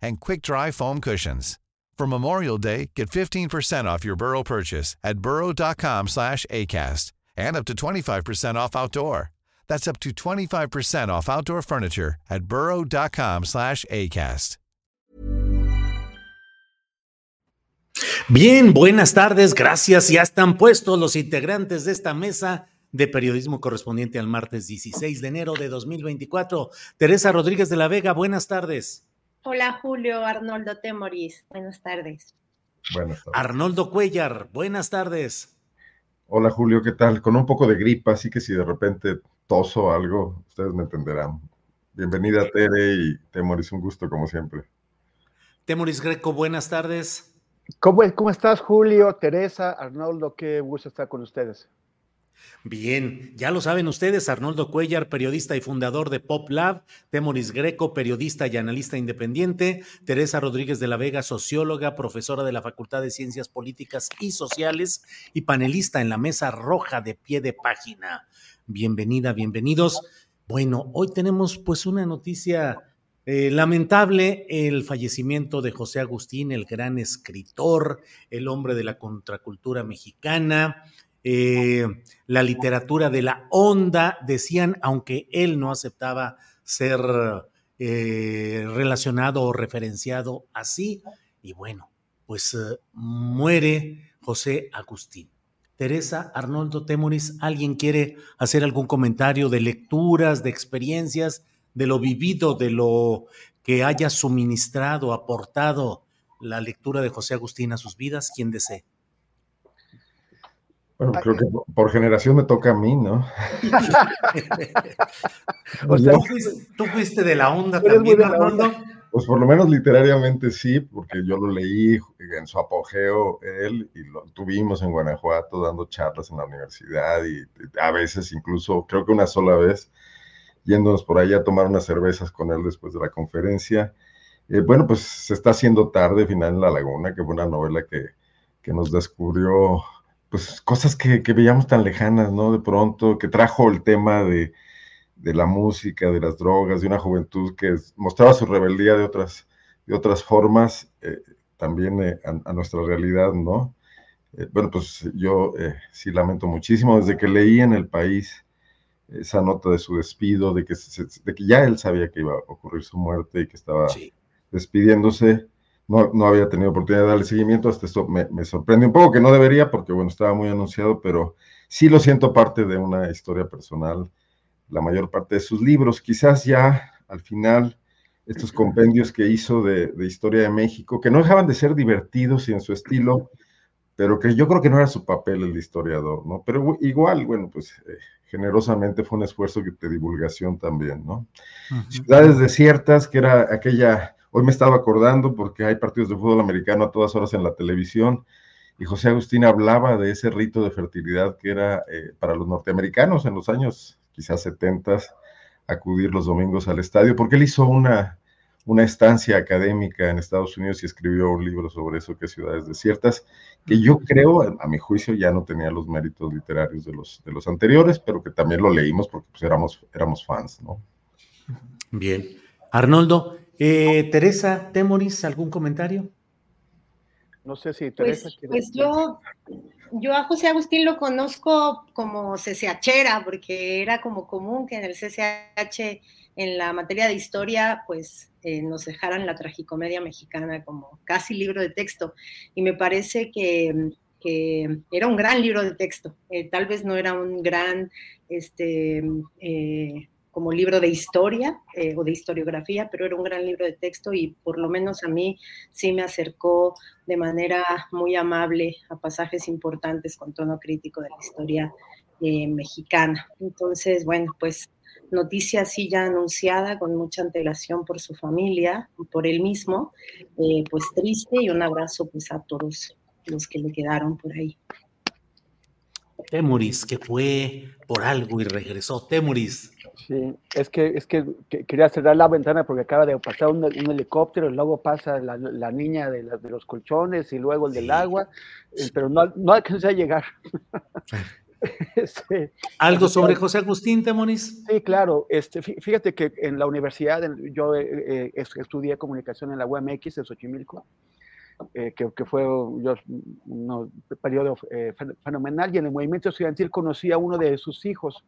and quick-dry foam cushions. For Memorial Day, get 15% off your Burrow purchase at burrow.com slash ACAST and up to 25% off outdoor. That's up to 25% off outdoor furniture at burrow.com slash ACAST. Bien, buenas tardes, gracias. Ya están puestos los integrantes de esta mesa de periodismo correspondiente al martes 16 de enero de 2024. Teresa Rodríguez de la Vega, buenas tardes. Hola Julio, Arnoldo Temoris, buenas tardes. Buenas tardes. Arnoldo Cuellar, buenas tardes. Hola Julio, ¿qué tal? Con un poco de gripa, así que si de repente toso algo, ustedes me entenderán. Bienvenida Tere y Temoris, un gusto como siempre. Temoris Greco, buenas tardes. ¿Cómo, ¿Cómo estás, Julio, Teresa, Arnoldo? Qué gusto estar con ustedes. Bien, ya lo saben ustedes, Arnoldo Cuellar, periodista y fundador de Pop Lab, Temoris Greco, periodista y analista independiente, Teresa Rodríguez de la Vega, socióloga, profesora de la Facultad de Ciencias Políticas y Sociales y panelista en la mesa roja de pie de página. Bienvenida, bienvenidos. Bueno, hoy tenemos pues una noticia eh, lamentable, el fallecimiento de José Agustín, el gran escritor, el hombre de la contracultura mexicana. Eh, la literatura de la onda, decían, aunque él no aceptaba ser eh, relacionado o referenciado así. Y bueno, pues eh, muere José Agustín. Teresa, Arnoldo Temoris, ¿alguien quiere hacer algún comentario de lecturas, de experiencias, de lo vivido, de lo que haya suministrado, aportado la lectura de José Agustín a sus vidas? ¿Quién desee? Bueno, creo que por generación me toca a mí, ¿no? o sea, ¿Tú fuiste de la onda también, Arnoldo? Pues por lo menos literariamente sí, porque yo lo leí en su apogeo él y lo tuvimos en Guanajuato dando charlas en la universidad y a veces incluso, creo que una sola vez, yéndonos por ahí a tomar unas cervezas con él después de la conferencia. Eh, bueno, pues se está haciendo tarde, final en la laguna, que fue una novela que, que nos descubrió pues cosas que, que, veíamos tan lejanas, ¿no? De pronto, que trajo el tema de, de, la música, de las drogas, de una juventud que mostraba su rebeldía de otras, de otras formas, eh, también eh, a, a, nuestra realidad, ¿no? Eh, bueno, pues yo eh, sí lamento muchísimo, desde que leí en el país esa nota de su despido, de que, se, de que ya él sabía que iba a ocurrir su muerte y que estaba sí. despidiéndose, no, no, había tenido oportunidad de darle seguimiento, hasta esto me, me, sorprende un poco, que no debería, porque bueno, estaba muy anunciado, pero sí lo siento parte de una historia personal, la mayor parte de sus libros, quizás ya al final estos compendios que hizo de, de historia de México, que no dejaban de ser divertidos y en su estilo, pero que yo creo que no era su papel el de historiador, ¿no? Pero igual, bueno, pues eh, generosamente fue un esfuerzo de divulgación también, ¿no? Uh -huh. Ciudades desiertas, que era aquella Hoy me estaba acordando porque hay partidos de fútbol americano a todas horas en la televisión y José Agustín hablaba de ese rito de fertilidad que era eh, para los norteamericanos en los años quizás 70 acudir los domingos al estadio, porque él hizo una, una estancia académica en Estados Unidos y escribió un libro sobre eso, que es Ciudades Desiertas, que yo creo, a mi juicio, ya no tenía los méritos literarios de los, de los anteriores, pero que también lo leímos porque pues, éramos, éramos fans, ¿no? Bien. Arnoldo, eh, Teresa Temoris, ¿algún comentario? No sé si Teresa. Pues, pues yo, yo a José Agustín lo conozco como CCHera, porque era como común que en el CCH en la materia de historia, pues eh, nos dejaran la tragicomedia mexicana como casi libro de texto. Y me parece que, era un gran libro de texto. Eh, tal vez no era un gran, este, eh, como libro de historia o de historiografía, pero era un gran libro de texto y por lo menos a mí sí me acercó de manera muy amable a pasajes importantes con tono crítico de la historia mexicana. Entonces, bueno, pues noticia así ya anunciada con mucha antelación por su familia y por él mismo, eh, pues triste y un abrazo pues a todos los que le quedaron por ahí. Temuris, que fue por algo y regresó. Temuris. Sí, es que, es que, quería cerrar la ventana porque acaba de pasar un, helicóptero, y luego pasa la, niña de, de, los colchones y luego el del agua, eh, pero no, no alcancé a llegar. Este, ¿Algo sobre José Agustín Temonis? Sí, claro. Este, fíjate que en la universidad yo eh, eh, estudié comunicación en la UMX en Xochimilco, eh, que, fue un periodo fenomenal, y en el movimiento estudiantil conocí a uno de sus hijos,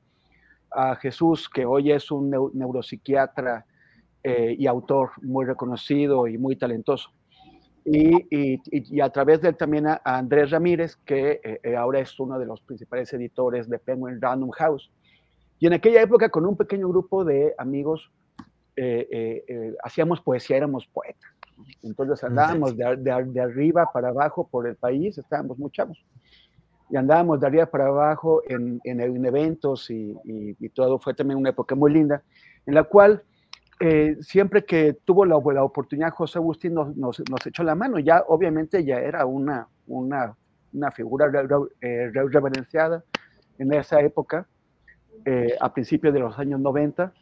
a Jesús, que hoy es un neuropsiquiatra y autor muy reconocido y muy talentoso y, a través de él también a, Andrés Ramírez, que eh, eh, ahora es uno de los principales editores de Penguin Random House. Y en aquella época, con un pequeño grupo de amigos, eh, hacíamos poesía, éramos poetas. Entonces andábamos de, de, arriba para abajo por el país, estábamos muy chavos. Y andábamos de arriba para abajo en, en, eventos y, y, todo. Fue también una época muy linda, en la cual eh, siempre que tuvo la, oportunidad, José Agustín nos, nos, echó la mano. Ya, obviamente, ya era una, una, una figura eh, reverenciada en esa época, eh, a principios de los años 90,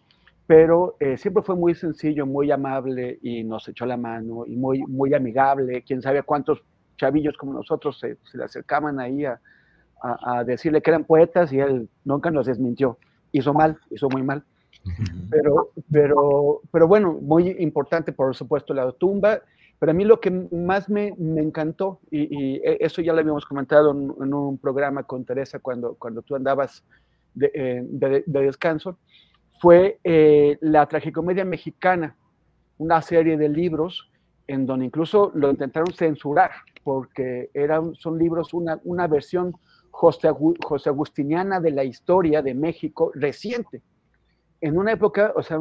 pero siempre fue muy sencillo, muy amable y nos echó la mano y muy, muy amigable. Quién sabe cuántos chavillos como nosotros se, se le acercaban ahí a, a, a decirle que eran poetas y él nunca nos desmintió. Hizo mal, hizo muy mal. Pero, pero, pero bueno, muy importante, por supuesto, la tumba. Pero a mí lo que más me, me encantó, y, e, eso ya lo habíamos comentado en, un programa con Teresa cuando, cuando tú andabas de, eh, de, descanso, fue eh, la tragicomedia mexicana, una serie de libros en donde incluso lo intentaron censurar, porque eran, son libros, una, una versión José, José Agustiniana de la historia de México reciente en una época, o sea,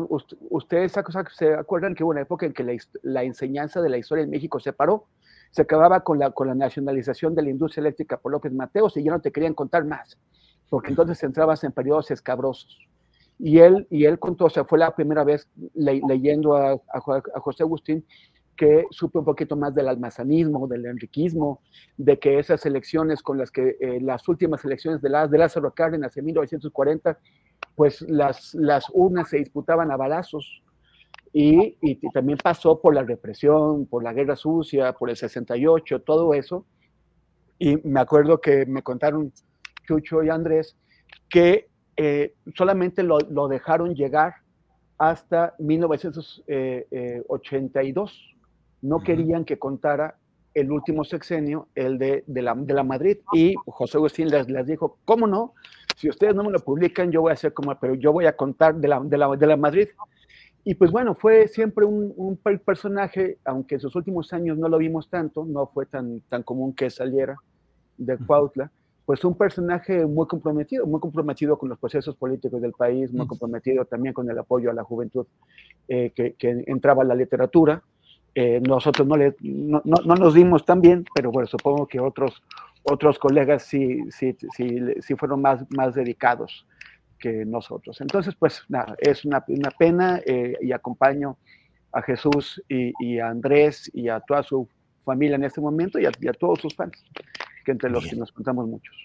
ustedes se acuerdan que hubo una época en que la, enseñanza de la historia en México se paró, se acababa con la, con la nacionalización de la industria eléctrica por López Mateos y ya no te querían contar más, porque entonces entrabas en periodos escabrosos. Y él, y él contó, o sea, fue la primera vez leyendo a, a, José Agustín que supe un poquito más del almazanismo, del enriquismo, de que esas elecciones con las que eh, las últimas elecciones de, la, de Lázaro Cárdenas en 1940 pues las, las urnas se disputaban a balazos y, y, también pasó por la represión, por la guerra sucia, por el 68, todo eso. Y me acuerdo que me contaron Chucho y Andrés que eh, solamente lo, lo, dejaron llegar hasta 1982. No querían que contara el último sexenio, el de, de, la, de la Madrid. Y José Agustín les, les dijo, ¿cómo no? si ustedes no me lo publican, yo voy a hacer como, pero yo voy a contar de la, de la, de la Madrid. Y pues bueno, fue siempre un, un, personaje, aunque en sus últimos años no lo vimos tanto, no fue tan, tan común que saliera de Cuautla, pues un personaje muy comprometido, muy comprometido con los procesos políticos del país, muy comprometido también con el apoyo a la juventud eh, que, que, entraba a la literatura. Eh, nosotros no, le, no, no, no, nos dimos tan bien, pero bueno, supongo que otros, otros colegas sí, sí, sí, sí fueron más, más dedicados que nosotros. Entonces, pues nada, es una, una pena eh, y acompaño a Jesús y, a Andrés y a toda su familia en este momento y a, todos sus fans, que entre los que nos contamos muchos.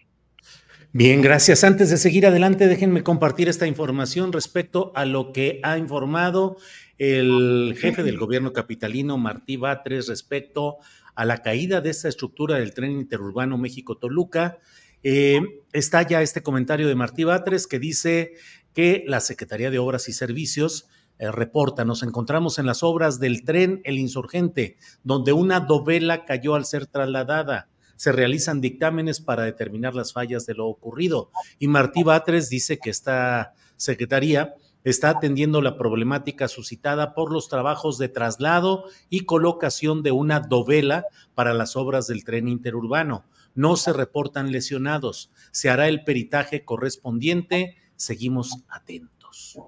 Bien, gracias. Antes de seguir adelante, déjenme compartir esta información respecto a lo que ha informado el jefe del gobierno capitalino, Martí Batres, respecto a la caída de esta estructura del tren interurbano México-Toluca. Eh, está ya este comentario de Martí Batres que dice que la Secretaría de Obras y Servicios eh, reporta, nos encontramos en las obras del tren El Insurgente, donde una dovela cayó al ser trasladada. Se realizan dictámenes para determinar las fallas de lo ocurrido. Y Martí Batres dice que esta secretaría está atendiendo la problemática suscitada por los trabajos de traslado y colocación de una dovela para las obras del tren interurbano. No se reportan lesionados. Se hará el peritaje correspondiente. Seguimos atentos.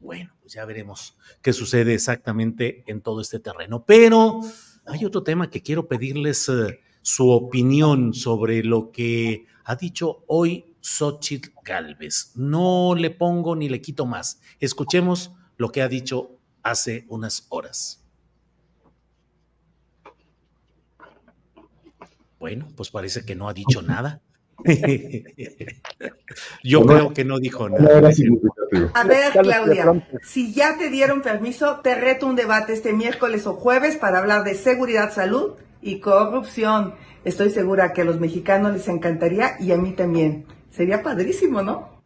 Bueno, pues ya veremos qué sucede exactamente en todo este terreno. Pero hay otro tema que quiero pedirles eh, su opinión sobre lo que ha dicho hoy Xochitl Galvez. No le pongo ni le quito más. Escuchemos lo que ha dicho hace unas horas. Bueno, pues parece que no ha dicho nada. Yo creo que no dijo nada. A ver, Claudia, si ya te dieron permiso, te reto un debate este miércoles o jueves para hablar de seguridad, salud y corrupción. Estoy segura que a los mexicanos les encantaría y a mí también. Sería padrísimo, ¿no?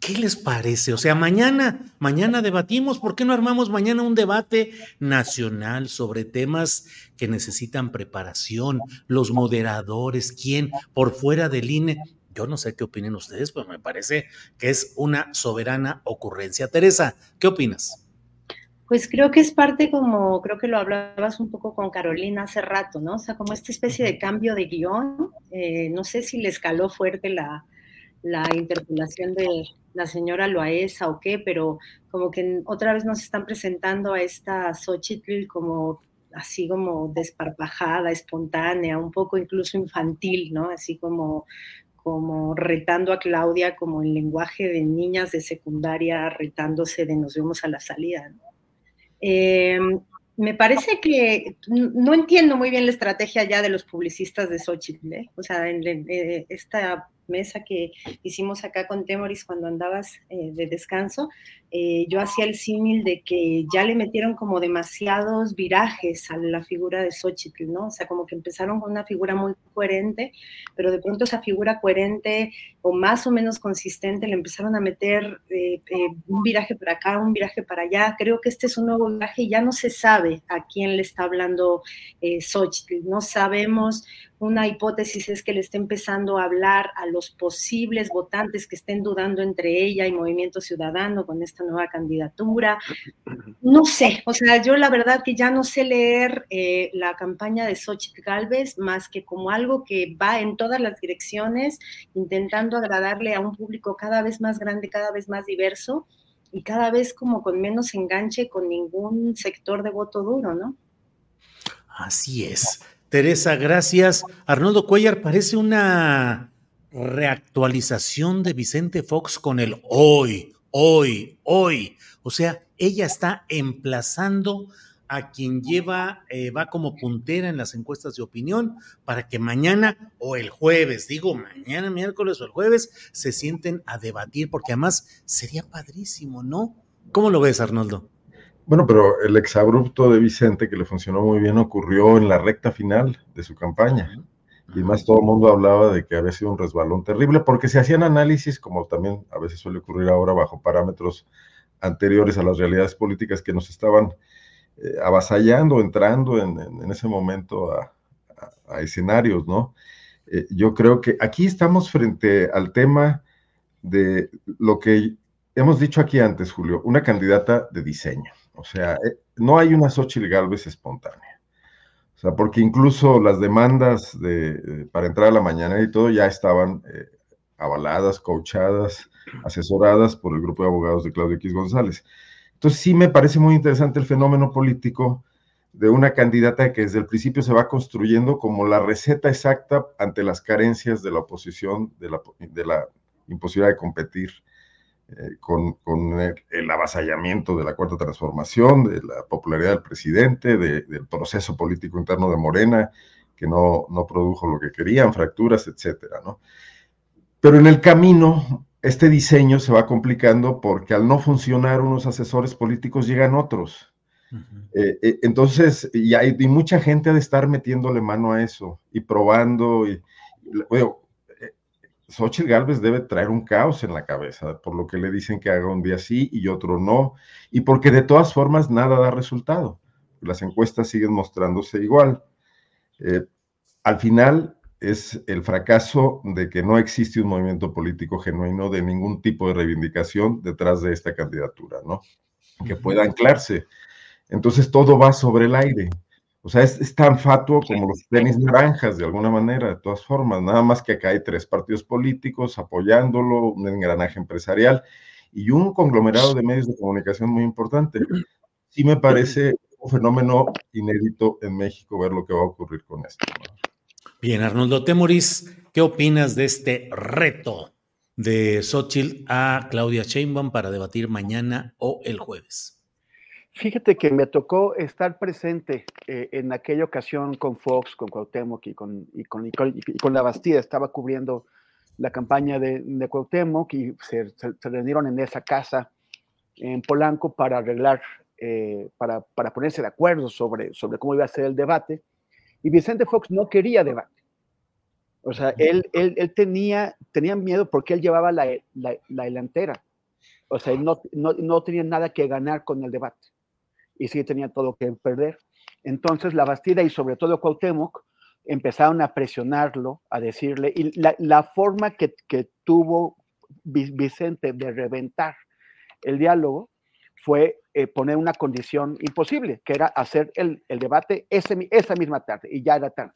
¿Qué les parece? O sea, mañana, mañana debatimos, ¿por qué no armamos mañana un debate nacional sobre temas que necesitan preparación, los moderadores, quién, por fuera del INE? Yo no sé qué opinen ustedes, pero me parece que es una soberana ocurrencia. Teresa, ¿qué opinas? Pues creo que es parte como, creo que lo hablabas un poco con Carolina hace rato, ¿no? O sea, como esta especie de cambio de guion. Eh, no sé si le escaló fuerte la, interpelación de la señora Loaesa o qué, pero como que otra vez nos están presentando a esta Xochitl como así como desparpajada, espontánea, un poco incluso infantil, ¿no? Así como, como retando a Claudia como en lenguaje de niñas de secundaria, retándose de nos vemos a la salida, ¿no? Eh, me parece que no entiendo muy bien la estrategia ya de los publicistas de Xochitl, ¿eh? o sea, en, eh, esta mesa que hicimos acá con Temoris cuando andabas eh, de descanso, eh, yo hacía el símil de que ya le metieron como demasiados virajes a la figura de Xochitl, ¿no? O sea, como que empezaron con una figura muy coherente, pero de pronto esa figura coherente o más o menos consistente le empezaron a meter eh, un viraje para acá, un viraje para allá. Creo que este es un nuevo viraje y ya no se sabe a quién le está hablando Xochitl, no sabemos una hipótesis es que le esté empezando a hablar a los posibles votantes que estén dudando entre ella y Movimiento Ciudadano con esta nueva candidatura. No sé, o sea, yo la verdad que ya no sé leer eh, la campaña de Xochitl Galvez más que como algo que va en todas las direcciones, intentando agradarle a un público cada vez más grande, cada vez más diverso y cada vez como con menos enganche con ningún sector de voto duro, ¿no? Así es. Teresa, gracias. Arnoldo Cuellar parece una reactualización de Vicente Fox con el hoy, hoy, hoy. O sea, ella está emplazando a quien lleva, eh, va como puntera en las encuestas de opinión para que mañana o el jueves, digo mañana, miércoles o el jueves, se sienten a debatir, porque además sería padrísimo, ¿no? ¿Cómo lo ves, Arnoldo? Bueno, pero el exabrupto de Vicente, que le funcionó muy bien, ocurrió en la recta final de su campaña. Y más todo el mundo hablaba de que había sido un resbalón terrible, porque se hacían análisis, como también a veces suele ocurrir ahora, bajo parámetros anteriores a las realidades políticas que nos estaban eh, avasallando, entrando en, ese momento a, escenarios, ¿no? Eh, yo creo que aquí estamos frente al tema de lo que hemos dicho aquí antes, Julio, una candidata de diseño. O sea, eh, no hay una Xochitl Galvez espontánea. O sea, porque incluso las demandas de, para entrar a la mañana y todo ya estaban eh, avaladas, coachadas, asesoradas por el grupo de abogados de Claudio X González. Entonces sí me parece muy interesante el fenómeno político de una candidata que desde el principio se va construyendo como la receta exacta ante las carencias de la oposición, de la, de la imposibilidad de competir eh, con, el, avasallamiento de la cuarta transformación, de la popularidad del presidente, del proceso político interno de Morena, que no, no produjo lo que querían, fracturas, etcétera, ¿no? Pero en el camino, este diseño se va complicando porque al no funcionar unos asesores políticos llegan otros. Eh, eh, entonces, y, hay, mucha gente ha de estar metiéndole mano a eso y probando. Y, Xochitl Galvez debe traer un caos en la cabeza, por lo que le dicen que haga un día sí y otro no, y porque de todas formas nada da resultado. Las encuestas siguen mostrándose igual. Eh, al final, es el fracaso de que no existe un movimiento político genuino de ningún tipo de reivindicación detrás de esta candidatura, ¿no? Que pueda anclarse. Entonces todo va sobre el aire. O sea, es, tan fatuo como los tenis naranjas, de alguna manera, de todas formas. Nada más que acá hay tres partidos políticos apoyándolo, un engranaje empresarial y un conglomerado de medios de comunicación muy importante. Sí me parece un fenómeno inédito en México ver lo que va a ocurrir con esto. Bien, Arnoldo Temoris, ¿qué opinas de este reto de Xochitl a Claudia Sheinbaum para debatir mañana o el jueves? Fíjate que me tocó estar presente eh, en aquella ocasión con Fox, con Cuauhtémoc y con, y con, y con, la Bastida. Estaba cubriendo la campaña de, de Cuauhtémoc y se, se, reunieron en esa casa en Polanco para arreglar, eh, para, para, ponerse de acuerdo sobre, sobre cómo iba a ser el debate. Y Vicente Fox no quería debate. O sea, él, él, él tenía, tenía miedo porque él llevaba la, la, la delantera. O sea, no, no, no tenía nada que ganar con el debate y sí tenía todo que perder. Entonces la Bastida y sobre todo Cuauhtémoc empezaron a presionarlo, a decirle, y la, forma que, tuvo Vicente de reventar el diálogo fue eh, poner una condición imposible, que era hacer el, debate ese, esa misma tarde, y ya era tarde.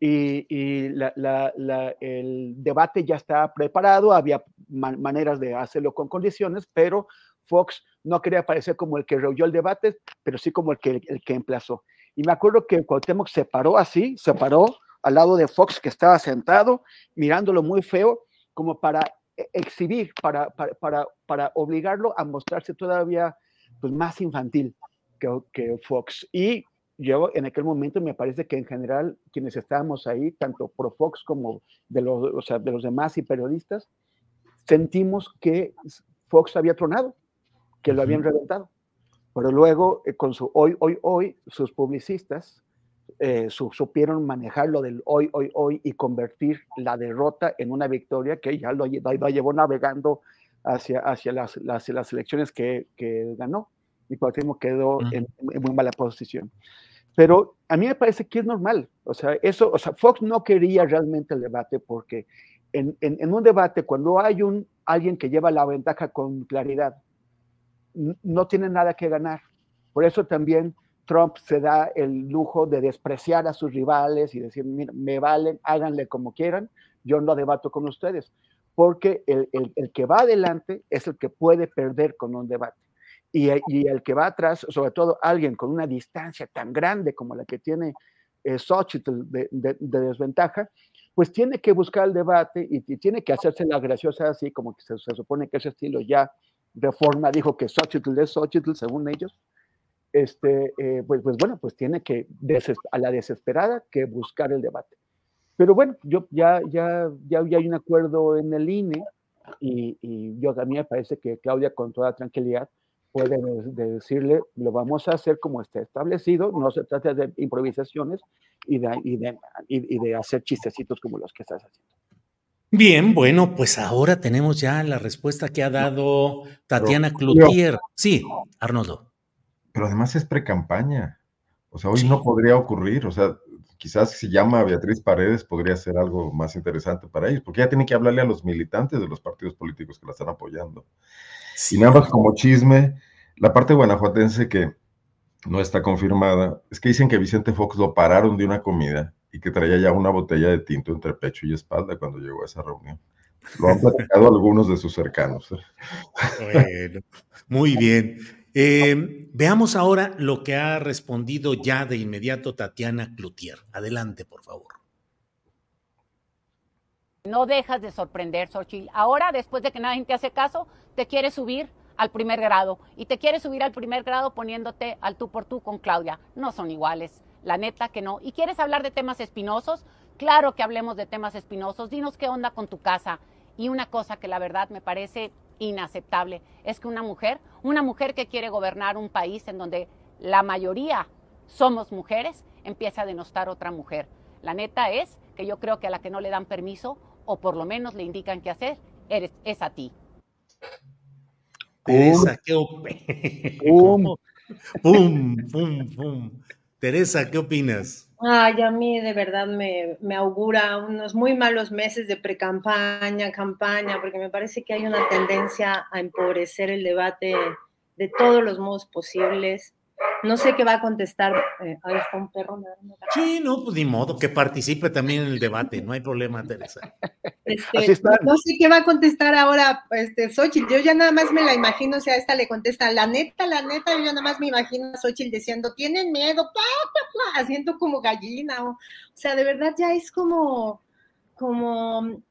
Y, el debate ya estaba preparado, había maneras de hacerlo con condiciones, pero Fox no quería parecer como el que rehuyó el debate, pero sí como el que, el que emplazó. Y me acuerdo que Cuauhtémoc se paró así, se paró al lado de Fox que estaba sentado, mirándolo muy feo, como para e, exhibir, para, para, para, obligarlo a mostrarse todavía pues, más infantil que, que Fox. Y yo en aquel momento me parece que en general quienes estábamos ahí, tanto pro Fox como de los, o sea, de los demás y periodistas, sentimos que Fox había tronado, que lo habían reventado. Pero luego, eh, con su hoy, hoy, hoy, sus publicistas eh, supieron manejar lo del hoy, hoy, hoy y convertir la derrota en una victoria que ya lo, lo llevó navegando hacia, hacia las, las, las elecciones que, que, ganó. Y por último quedó en, muy mala posición. Pero a mí me parece que es normal. O sea, eso, o sea, Fox no quería realmente el debate porque en, en, en un debate, cuando hay un, alguien que lleva la ventaja con claridad, no tiene nada que ganar. Por eso también Trump se da el lujo de despreciar a sus rivales y decir, mira, me valen, háganle como quieran, yo no debato con ustedes, porque el, que va adelante es el que puede perder con un debate. Y, el que va atrás, sobre todo alguien con una distancia tan grande como la que tiene eh, Xochitl de, desventaja, pues tiene que buscar el debate y, tiene que hacerse la graciosa así, como que se, se supone que ese estilo ya Reforma dijo que Xochitl es Xochitl, según ellos, este, eh, pues, pues bueno, pues tiene que, a la desesperada, que buscar el debate. Pero bueno, yo ya, ya, ya, hay un acuerdo en el INE y, y yo también me parece que Claudia con toda tranquilidad puede decirle, lo vamos a hacer como está establecido, no se trata de improvisaciones y de, y de, y de hacer chistecitos como los que estás haciendo. Bien, bueno, pues ahora tenemos ya la respuesta que ha dado Tatiana Cloutier. Sí, Arnoldo. Pero además es pre-campaña. O sea, hoy no podría ocurrir. O sea, quizás si llama a Beatriz Paredes podría ser algo más interesante para ellos, porque ya tiene que hablarle a los militantes de los partidos políticos que la están apoyando. Y nada más como chisme, la parte guanajuatense que no está confirmada, es que dicen que Vicente Fox lo pararon de una comida y que traía ya una botella de tinto entre pecho y espalda cuando llegó a esa reunión. Lo han platicado algunos de sus cercanos. Bueno, muy bien. Eh, veamos ahora lo que ha respondido ya de inmediato Tatiana Cloutier. Adelante, por favor. No dejas de sorprender, Xochitl. Ahora, después de que nadie te hace caso, te quieres subir al primer grado. Y te quieres subir al primer grado poniéndote al tú por tú con Claudia. No son iguales la neta que no. ¿Y quieres hablar de temas espinosos? Claro que hablemos de temas espinosos. Dinos qué onda con tu casa. Y una cosa que la verdad me parece inaceptable es que una mujer, una mujer que quiere gobernar un país en donde la mayoría somos mujeres, empieza a denostar otra mujer. La neta es que yo creo que a la que no le dan permiso o por lo menos le indican qué hacer, eres, es a ti. Teresa, qué pum, pum, pum. Teresa, ¿qué opinas? Ay, a mí de verdad me, me augura unos muy malos meses de pre-campaña, campaña, porque me parece que hay una tendencia a empobrecer el debate de todos los modos posibles. No sé qué va a contestar. Eh, ahí está un perro. Sí, no, pues ni modo, que participe también en el debate, no hay problema, Teresa. Este, no sé qué va a contestar ahora este, Xochitl. Yo ya nada más me la imagino, o sea, esta le contesta, la neta, la neta, yo nada más me imagino a Xochitl diciendo, tienen miedo, pa, pa, pa, haciendo como gallina. O, o sea, de verdad ya es como, como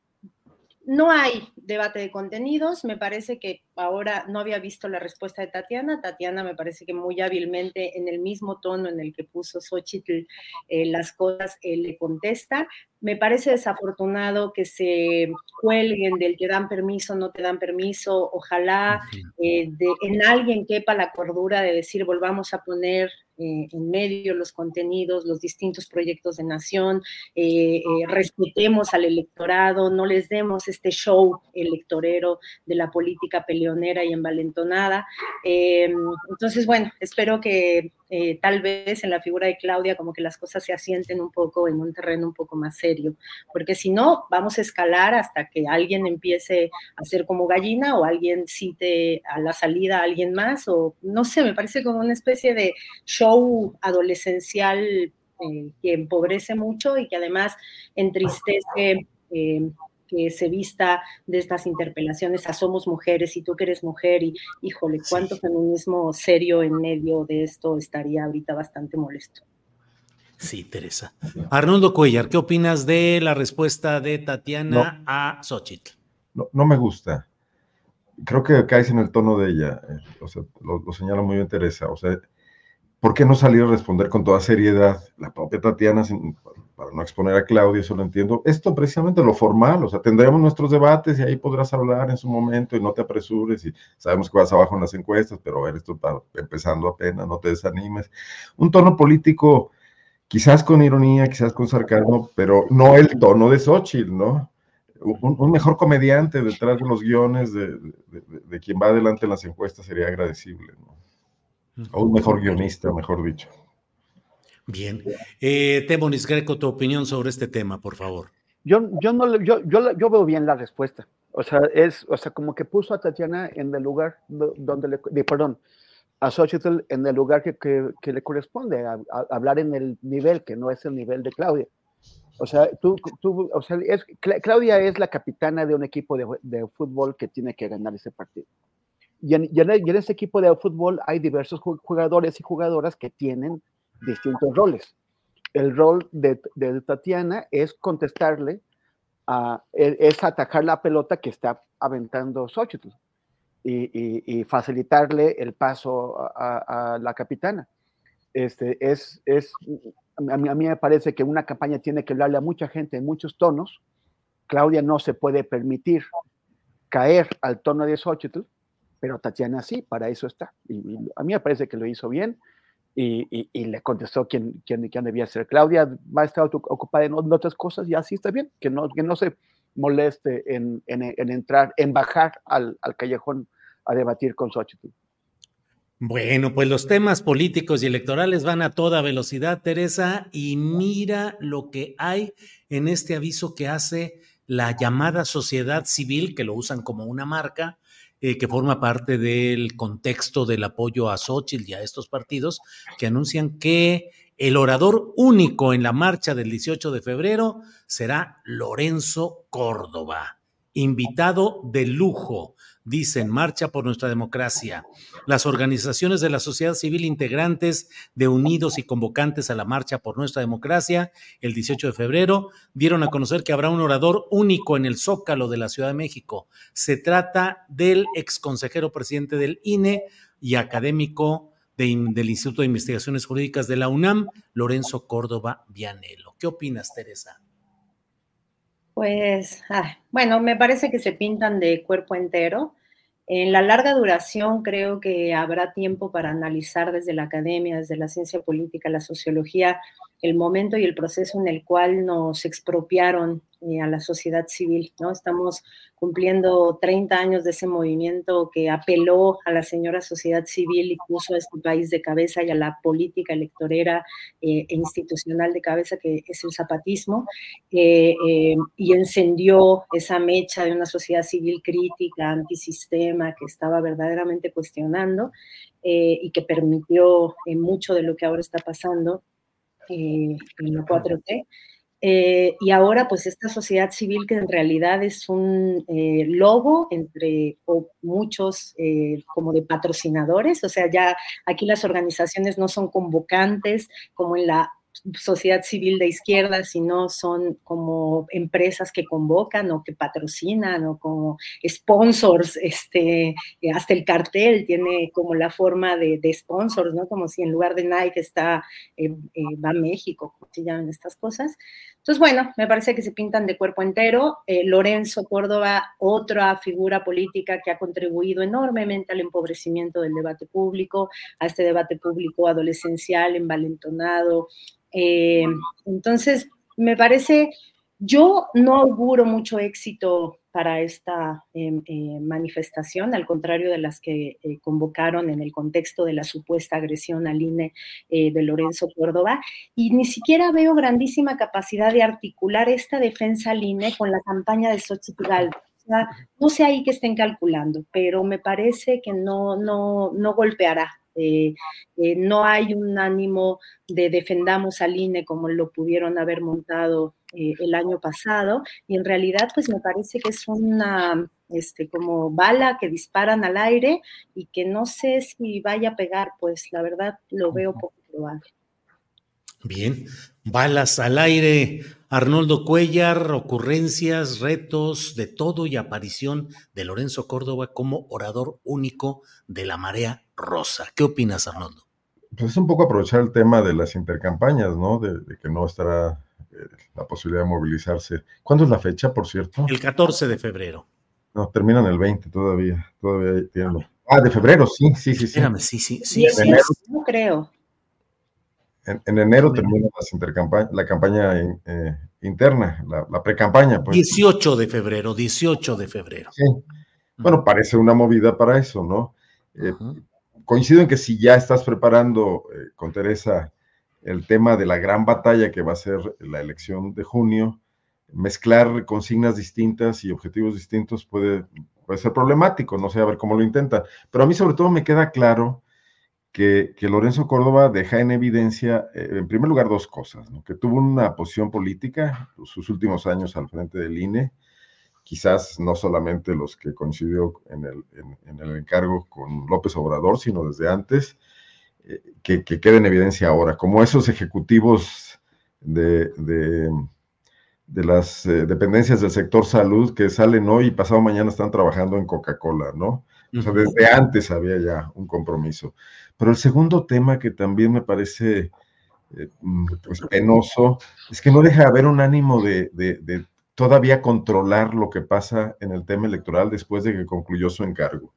no hay debate de contenidos. Me parece que ahora no había visto la respuesta de Tatiana. Tatiana me parece que muy hábilmente en el mismo tono en el que puso Xochitl eh, las cosas, eh, le contesta. Me parece desafortunado que se cuelguen del que dan permiso, no te dan permiso. Ojalá eh, en alguien quepa la cordura de decir volvamos a poner eh, en medio los contenidos, los distintos proyectos de nación, eh, eh, respetemos al electorado, no les demos este show electorero de la política peleonera y envalentonada. entonces, bueno, espero que tal vez en la figura de Claudia como que las cosas se asienten un poco en un terreno un poco más serio, porque si no, vamos a escalar hasta que alguien empiece a ser como gallina o alguien cite a la salida a alguien más, o no sé, me parece como una especie de show adolescencial eh, que empobrece mucho y que además entristece eh, que se vista de estas interpelaciones a somos mujeres y tú que eres mujer y híjole, cuánto feminismo serio en medio de esto estaría ahorita bastante molesto. Sí, Teresa. Arnoldo Cuellar, ¿qué opinas de la respuesta de Tatiana a Xochitl? No, no, me gusta. Creo que caes en el tono de ella. Eh, o sea, lo, lo señala muy bien Teresa. O sea, ¿por qué no salir a responder con toda seriedad? La propia Tatiana, para no exponer a Claudia, eso lo entiendo. Esto precisamente lo formal, o sea, tendremos nuestros debates y ahí podrás hablar en su momento y no te apresures y sabemos que vas abajo en las encuestas, pero a ver, esto está empezando apenas, no te desanimes. Un tono político, quizás con ironía, quizás con sarcasmo, pero no el tono de Xochitl, ¿no? Un, mejor comediante detrás de los guiones de, de quien va adelante en las encuestas sería agradecible, ¿no? O un mejor guionista, mejor dicho. Bien. Eh, Temonis Greco, tu opinión sobre este tema, por favor. Yo, yo, no, yo, yo, yo veo bien la respuesta. O sea, es, o sea, como que puso a Tatiana en el lugar donde le, perdón, a Xochitl en el lugar que, que, le corresponde, a, hablar en el nivel que no es el nivel de Claudia. O sea, tú, tú o sea, es, Claudia es la capitana de un equipo de, de, fútbol que tiene que ganar ese partido. Y en, y, ese equipo de fútbol hay diversos jugadores y jugadoras que tienen distintos roles. El rol de, Tatiana es contestarle, e, es atacar la pelota que está aventando Xochitl y, facilitarle el paso a, la capitana. Este, es, es, a mí, a, mí, me parece que una campaña tiene que hablarle a mucha gente en muchos tonos. Claudia no se puede permitir caer al tono de Xochitl pero Tatiana sí, para eso está. Y, a mí me parece que lo hizo bien y, le contestó quién, quién, quién, debía ser. Claudia va a estar ocupada en, otras cosas y así está bien, que no, que no se moleste en, en, entrar, en bajar al, al, callejón a debatir con Xochitl. Bueno, pues los temas políticos y electorales van a toda velocidad, Teresa, y mira lo que hay en este aviso que hace la llamada sociedad civil, que lo usan como una marca, eh, que forma parte del contexto del apoyo a Xochitl y a estos partidos, que anuncian que el orador único en la marcha del 18 de febrero será Lorenzo Córdoba, invitado de lujo dicen Marcha por nuestra democracia. Las organizaciones de la sociedad civil integrantes de Unidos y convocantes a la Marcha por nuestra democracia el 18 de febrero dieron a conocer que habrá un orador único en el Zócalo de la Ciudad de México. Se trata del exconsejero presidente del INE y académico del Instituto de Investigaciones Jurídicas de la UNAM, Lorenzo Córdoba Vianelo. ¿Qué opinas, Teresa? Pues, bueno, me parece que se pintan de cuerpo entero. En la larga duración creo que habrá tiempo para analizar desde la academia, desde la ciencia política, la sociología, el momento y el proceso en el cual nos expropiaron eh, a la sociedad civil, ¿no? Estamos cumpliendo 30 años de ese movimiento que apeló a la señora sociedad civil y puso a este país de cabeza y a la política electorera eh, e institucional de cabeza que es el zapatismo, eh, y encendió esa mecha de una sociedad civil crítica, antisistema, que estaba verdaderamente cuestionando y que permitió mucho de lo que ahora está pasando en la 4T. Eh, y ahora, pues, esta sociedad civil que en realidad es un eh, logo entre muchos eh, como de patrocinadores, o sea, ya aquí las organizaciones no son convocantes como en la sociedad civil de izquierda, sino son como empresas que convocan o que patrocinan o como sponsors, este, hasta el cartel tiene como la forma de, sponsors, ¿no? Como si en lugar de Nike está, eh, eh, va México, como se llaman estas cosas. Entonces, bueno, me parece que se pintan de cuerpo entero. Eh, Lorenzo Córdoba, otra figura política que ha contribuido enormemente al empobrecimiento del debate público, a este debate público adolescencial, envalentonado, eh, entonces, me parece, yo no auguro mucho éxito para esta em, eh, manifestación, al contrario de las que eh, convocaron en el contexto de la supuesta agresión al INE de Lorenzo Córdoba, y ni siquiera veo grandísima capacidad de articular esta defensa al INE con la campaña de Xochitl Galvez. no sé ahí que estén calculando, pero me parece que no, no, no golpeará eh, eh, no hay un ánimo de defendamos al INE como lo pudieron haber montado eh, el año pasado, y en realidad pues me parece que es una este, como bala que disparan al aire y que no sé si vaya a pegar, pues la verdad lo veo poco probable. Bien, balas al aire. Arnoldo Cuellar, ocurrencias, retos, de todo y aparición de Lorenzo Córdoba como orador único de la marea rosa. ¿Qué opinas, Arnoldo? Pues es un poco aprovechar el tema de las intercampañas, ¿no? De, que no estará eh, la posibilidad de movilizarse. ¿Cuándo es la fecha, por cierto? El 14 de febrero. No, terminan el 20 todavía. Todavía tienen Ah, de febrero, sí, sí, sí. sí, sí, sí. sí, no creo. En, enero termina la campaña eh, interna, la, la pre-campaña. Pues. 18 de febrero, 18 de febrero. Sí. Bueno, parece una movida para eso, ¿no? Eh, coincido en que si ya estás preparando eh, con Teresa el tema de la gran batalla que va a ser la elección de junio, mezclar consignas distintas y objetivos distintos puede, puede ser problemático, no sé, a ver cómo lo intenta. Pero a mí sobre todo me queda claro que, Lorenzo Córdoba deja en evidencia, eh, en primer lugar, dos cosas, que tuvo una posición política sus últimos años al frente del INE, quizás no solamente los que coincidió en el, en, el encargo con López Obrador, sino desde antes, eh, que, que en evidencia ahora, como esos ejecutivos de, de, las eh, dependencias del sector salud que salen hoy y pasado mañana están trabajando en Coca-Cola, ¿no? O sea, desde antes había ya un compromiso. Pero el segundo tema que también me parece eh, mm, pues, penoso es que no deja de haber un ánimo de, de, todavía controlar lo que pasa en el tema electoral después de que concluyó su encargo.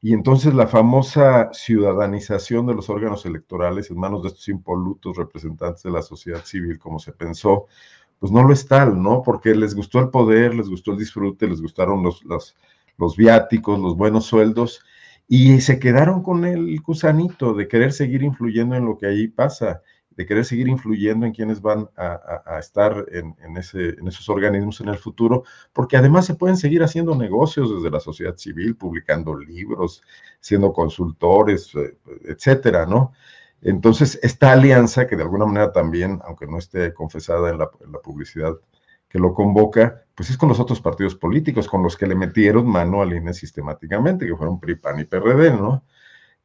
Y entonces la famosa ciudadanización de los órganos electorales en manos de estos impolutos representantes de la sociedad civil, como se pensó, pues no lo es tal, ¿no? Porque les gustó el poder, les gustó el disfrute, les gustaron los, los los viáticos, los buenos sueldos, y se quedaron con el gusanito de querer seguir influyendo en lo que ahí pasa, de querer seguir influyendo en quienes van a, estar en, esos organismos en el futuro, porque además se pueden seguir haciendo negocios desde la sociedad civil, publicando libros, siendo consultores, eh, etcétera, ¿no? Entonces, esta alianza, que de alguna manera también, aunque no esté confesada en la publicidad que lo convoca, pues es con los otros partidos políticos, con los que le metieron mano al INE sistemáticamente, que fueron PRI, PAN y PRD, ¿no?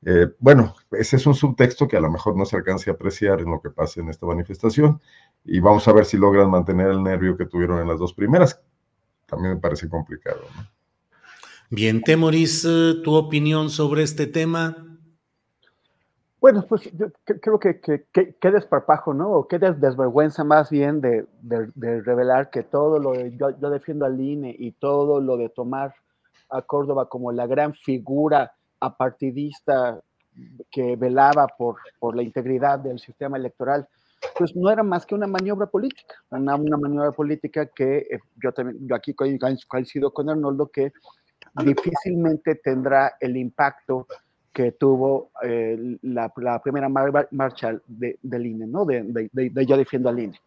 Eh, bueno, ese es un subtexto que a lo mejor no se alcance a apreciar en lo que pase en esta manifestación y vamos a ver si logran mantener el nervio que tuvieron en las dos primeras. También me parece complicado. ¿no? Bien, Temoris, eh, tu opinión sobre este tema. Bueno, pues yo creo que, qué desparpajo, ¿no? O qué desvergüenza más bien de, revelar que todo lo de, yo, defiendo al INE y todo lo de tomar a Córdoba como la gran figura apartidista que velaba por, por la integridad del sistema electoral, pues no era más que una maniobra política, una, una maniobra política que eh, yo también, yo aquí coincido con Arnoldo, que difícilmente tendrá el impacto que tuvo eh, la, primera marcha de, del INE, ¿no? De, de, Yo defiendo al INE.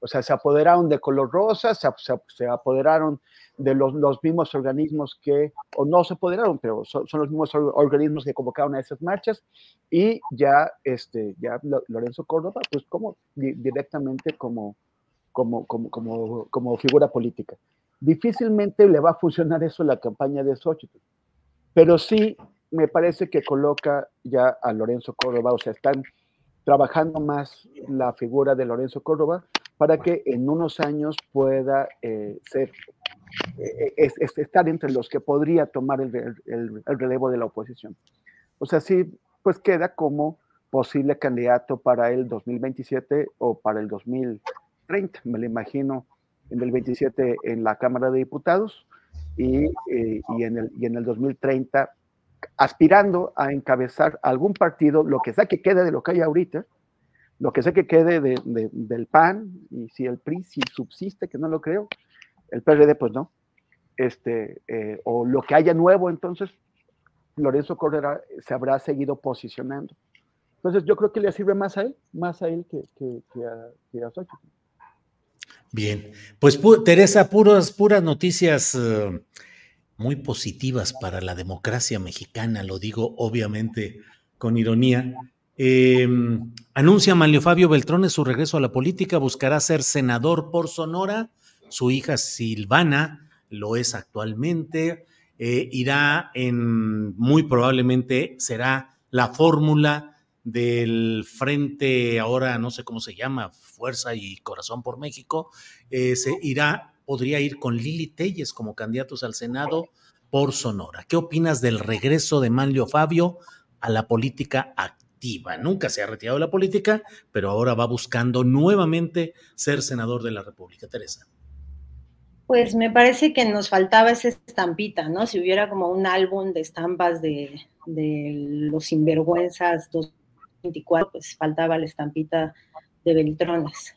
O sea, se apoderaron de color rosa, se, se, apoderaron de los, los, mismos organismos que, o no se apoderaron, pero son, los mismos organismos que convocaron a esas marchas, y ya, este, ya Lorenzo Córdoba, pues como directamente como, como, como, como, como figura política. Difícilmente le va a funcionar eso en la campaña de Xochitl, pero sí me parece que coloca ya a Lorenzo Córdoba, o sea, están trabajando más la figura de Lorenzo Córdoba para que en unos años pueda eh, ser, eh, estar entre los que podría tomar el, el, relevo de la oposición. O sea, sí, pues queda como posible candidato para el 2027 o para el 2030, me lo imagino en el 27 en la Cámara de Diputados y, eh, y, en, el, y en el 2030 aspirando a encabezar algún partido, lo que sea que quede de lo que hay ahorita, lo que sea que quede del PAN, y si el PRI si subsiste, que no lo creo, el PRD pues no, este, eh, o lo que haya nuevo, entonces Lorenzo Correa se habrá seguido posicionando. Entonces yo creo que le sirve más a él, más a él que, a, a Bien, pues Teresa, puras, puras noticias eh, muy positivas para la democracia mexicana, lo digo obviamente con ironía. Em, anuncia Manlio Fabio Beltrones su regreso a la política, buscará ser senador por Sonora, su hija Silvana lo es actualmente, eh, irá en, muy probablemente será la fórmula del frente, ahora no sé cómo se llama, Fuerza y Corazón por México, eh, se irá podría ir con Lili Telles como candidatos al Senado por Sonora. ¿Qué opinas del regreso de Manlio Fabio a la política activa? Nunca se ha retirado de la política, pero ahora va buscando nuevamente ser senador de la República. Teresa. Pues me parece que nos faltaba esa estampita, ¿no? Si hubiera como un álbum de estampas de, los sinvergüenzas 2024, pues faltaba la estampita de Beltrones.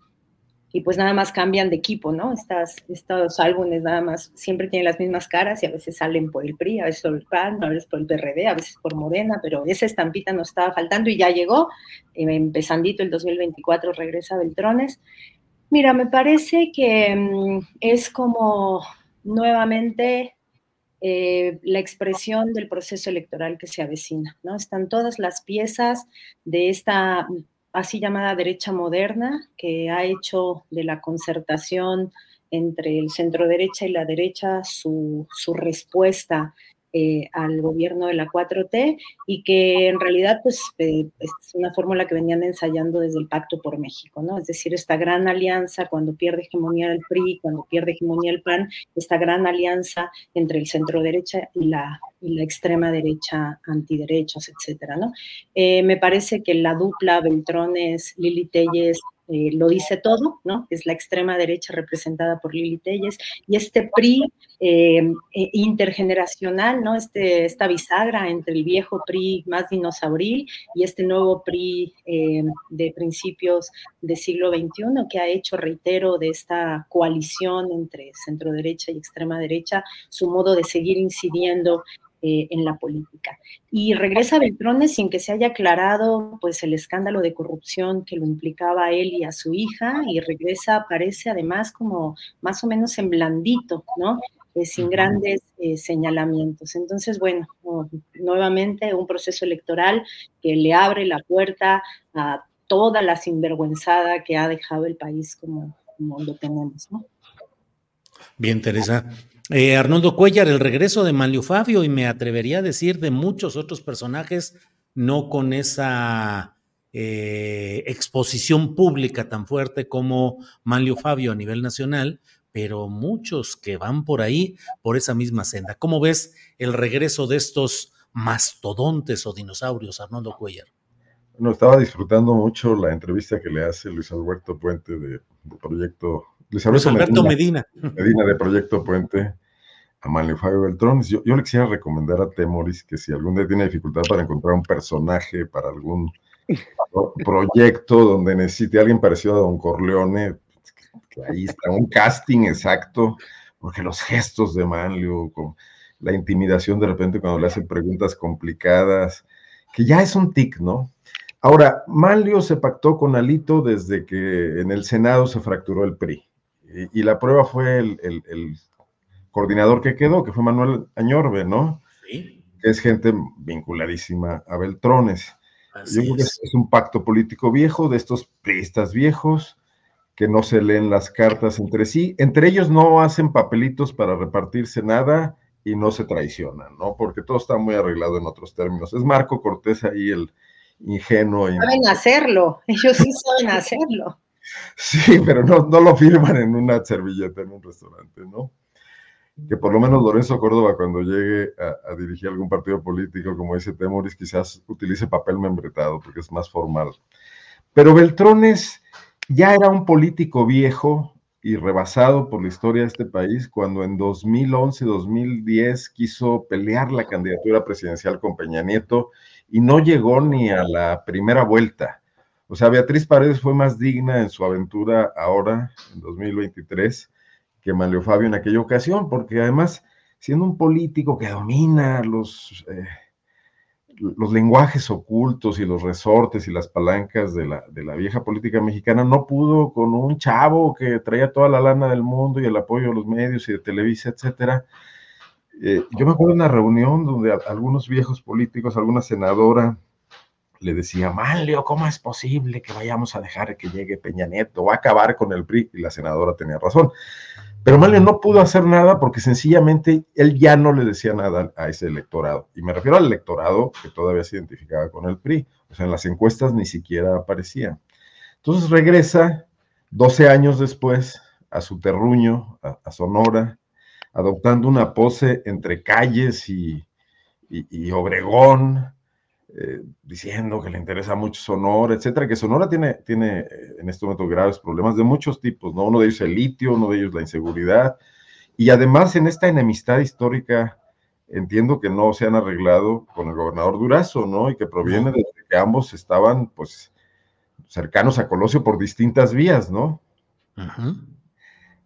y pues nada más cambian de equipo, ¿no? Estas, estos álbumes nada más siempre tienen las mismas caras y a veces salen por el PRI, a veces por el PAN, a veces por el PRD, a veces por Morena, pero esa estampita nos estaba faltando y ya llegó, eh, empezandito el 2024 regresa Beltrones. Mira, me parece que mm, es como nuevamente eh, la expresión del proceso electoral que se avecina, ¿no? Están todas las piezas de esta así llamada derecha moderna, que ha hecho de la concertación entre el centro derecha y la derecha su, su respuesta eh, al gobierno de la 4T y que en realidad pues eh, es una fórmula que venían ensayando desde el Pacto por México, ¿no? Es decir, esta gran alianza cuando pierde hegemonía el PRI, cuando pierde hegemonía el PAN, esta gran alianza entre el centro derecha y la, y la extrema derecha, antiderechos, etcétera, ¿no? Eh, me parece que la dupla Beltrones-Lili Telles eh, lo dice todo, ¿no? Es la extrema derecha representada por Lili Telles y este PRI eh, eh, intergeneracional, ¿no? Este, esta bisagra entre el viejo PRI más dinosauril y este nuevo PRI de principios del siglo XXI que ha hecho, reitero, de esta coalición entre centro derecha y extrema derecha su modo de seguir incidiendo eh, en la política. Y regresa Beltrones sin que se haya aclarado pues el escándalo de corrupción que lo implicaba a él y a su hija, y regresa, aparece además como más o menos en blandito, ¿no? Eh, sin grandes eh, señalamientos. Entonces, bueno, nuevamente un proceso electoral que le abre la puerta a toda la sinvergüenzada que ha dejado el país como, como lo tenemos, ¿no? Bien, Teresa. Eh, Arnoldo Cuellar, el regreso de Manlio Fabio, y me atrevería a decir de muchos otros personajes, no con esa eh, exposición pública tan fuerte como Manlio Fabio a nivel nacional, pero muchos que van por ahí, por esa misma senda. ¿Cómo ves el regreso de estos mastodontes o dinosaurios, Arnoldo Cuellar? Bueno, estaba disfrutando mucho la entrevista que le hace Luis Alberto Puente de, Proyecto. Luis Alberto, Medina, Medina. de Proyecto Puente a Manlio Fabio Beltrón. Yo, yo, le quisiera recomendar a Temoris que si algún día tiene dificultad para encontrar un personaje para algún proyecto donde necesite alguien parecido a Don Corleone, que ahí está un casting exacto, porque los gestos de Manlio, con la intimidación de repente cuando le hacen preguntas complicadas, que ya es un tic, ¿no? Ahora, Manlio se pactó con Alito desde que en el Senado se fracturó el PRI. Y, la prueba fue el, coordinador que quedó, que fue Manuel Añorbe, ¿no? Sí. Que es gente vinculadísima a Beltrones. Yo creo que es. un pacto político viejo de estos priistas viejos que no se leen las cartas entre sí. Entre ellos no hacen papelitos para repartirse nada y no se traicionan, ¿no? Porque todo está muy arreglado en otros términos. Es Marco Cortés ahí el ingenuo. Saben hacerlo, ellos sí saben hacerlo. Sí, pero no, no lo firman en una servilleta en un restaurante, ¿no? Que por lo menos Lorenzo Córdoba, cuando llegue a, dirigir algún partido político, como dice Temoris, quizás utilice papel membretado, porque es más formal. Pero Beltrones ya era un político viejo y rebasado por la historia de este país cuando en 2011-2010 quiso pelear la candidatura presidencial con Peña Nieto y no llegó ni a la primera vuelta. O sea, Beatriz Paredes fue más digna en su aventura ahora, en 2023, que Manlio Fabio en aquella ocasión, porque además, siendo un político que domina los, eh, los lenguajes ocultos y los resortes y las palancas de la, de la vieja política mexicana, no pudo con un chavo que traía toda la lana del mundo y el apoyo de los medios y de Televisa, etcétera, eh, yo me acuerdo de una reunión donde algunos viejos políticos, alguna senadora le decía, Manlio, ¿cómo es posible que vayamos a dejar que llegue Peña Nieto o a acabar con el PRI? Y la senadora tenía razón. Pero Manlio no pudo hacer nada porque sencillamente él ya no le decía nada a ese electorado. Y me refiero al electorado que todavía se identificaba con el PRI. O sea, en las encuestas ni siquiera aparecía. Entonces regresa 12 años después a su terruño, a Sonora, adoptando una pose entre calles y, Obregón, eh, diciendo que le interesa mucho Sonora, etcétera, que Sonora tiene, tiene eh, en este momento graves problemas de muchos tipos, ¿no? Uno de ellos el litio, uno de ellos la inseguridad, y además en esta enemistad histórica entiendo que no se han arreglado con el gobernador Durazo, ¿no? Y que proviene de que ambos estaban, pues, cercanos a Colosio por distintas vías, ¿no? Ajá.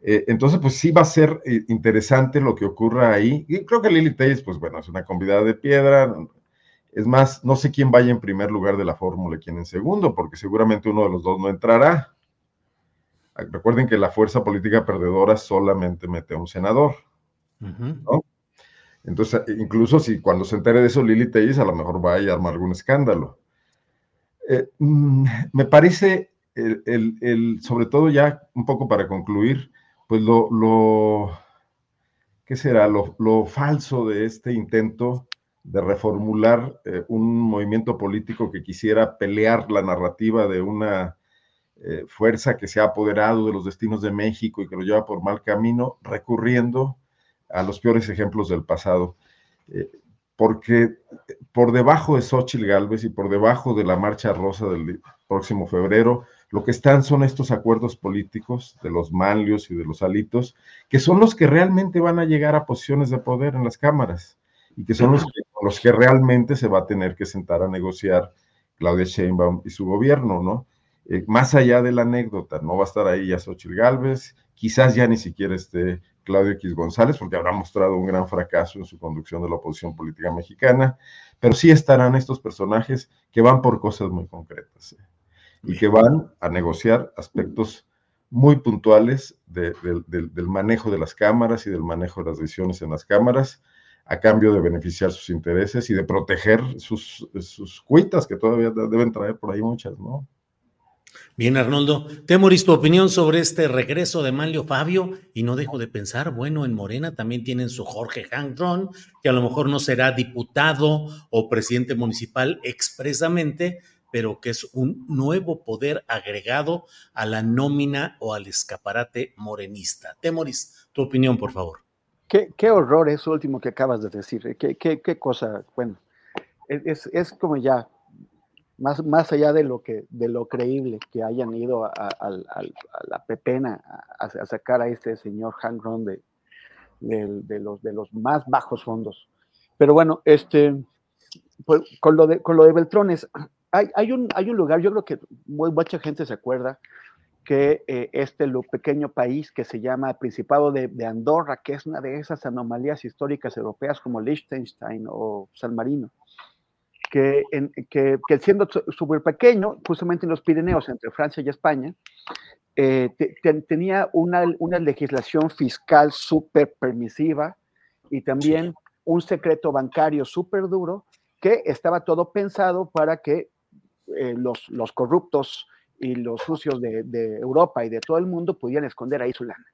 Eh, entonces, pues sí va a ser interesante lo que ocurra ahí. Y creo que Lili Telles, pues bueno, es una convidada de piedra. Es más, no sé quién vaya en primer lugar de la fórmula y quién en segundo, porque seguramente uno de los dos no entrará. Ah, recuerden que la fuerza política perdedora solamente mete a un senador. Entonces, incluso si cuando se entere de eso Lili Telles, a lo mejor va a armar algún escándalo. Eh, mm, me parece, el, sobre todo ya un poco para concluir, pues lo, lo ¿qué será? Lo, falso de este intento de reformular eh, un movimiento político que quisiera pelear la narrativa de una eh, fuerza que se ha apoderado de los destinos de México y que lo lleva por mal camino, recurriendo a los peores ejemplos del pasado. Eh, porque por debajo de Xochitl Galvez y por debajo de la Marcha Rosa del próximo febrero, lo que están son estos acuerdos políticos de los manlios y de los alitos, que son los que realmente van a llegar a posiciones de poder en las cámaras y que son los que, los que realmente se va a tener que sentar a negociar Claudia Sheinbaum y su gobierno, ¿no? Eh, más allá de la anécdota, no va a estar ahí ya Xochitl Galvez, quizás ya ni siquiera esté Claudio X González, porque habrá mostrado un gran fracaso en su conducción de la oposición política mexicana, pero sí estarán estos personajes que van por cosas muy concretas ¿eh? y que van a negociar aspectos muy puntuales del manejo de las cámaras y del manejo de las decisiones en las cámaras a cambio de beneficiar sus intereses y de proteger sus, sus cuitas, que todavía deben traer por ahí muchas, ¿no? Bien, Arnoldo. Temoris, tu opinión sobre este regreso de Manlio Fabio. Y no dejo de pensar, bueno, en Morena también tienen su Jorge Hangron, que a lo mejor no será diputado o presidente municipal expresamente, pero que es un nuevo poder agregado a la nómina o al escaparate morenista. Temoris, tu opinión, por favor. Qué, horror eso último que acabas de decir. Qué, qué, cosa, bueno, es, es como ya más, más allá de lo, que, de lo creíble que hayan ido a, la pepena a, sacar a este señor Hank Ron de, de, los, de los más bajos fondos. Pero bueno, este, pues, con, lo de, con lo de Beltrones, hay, hay, un, hay un lugar, yo creo que mucha gente se acuerda, que eh, este pequeño país que se llama Principado de, Andorra, que es una de esas anomalías históricas europeas como Liechtenstein o San Marino, que, que, siendo súper pequeño, justamente en los Pirineos, entre Francia y España, eh, tenía una, una, legislación fiscal súper permisiva y también un secreto bancario súper duro que estaba todo pensado para que eh, los, los, corruptos y los sucios de, de, Europa y de todo el mundo pudieran esconder ahí su lana.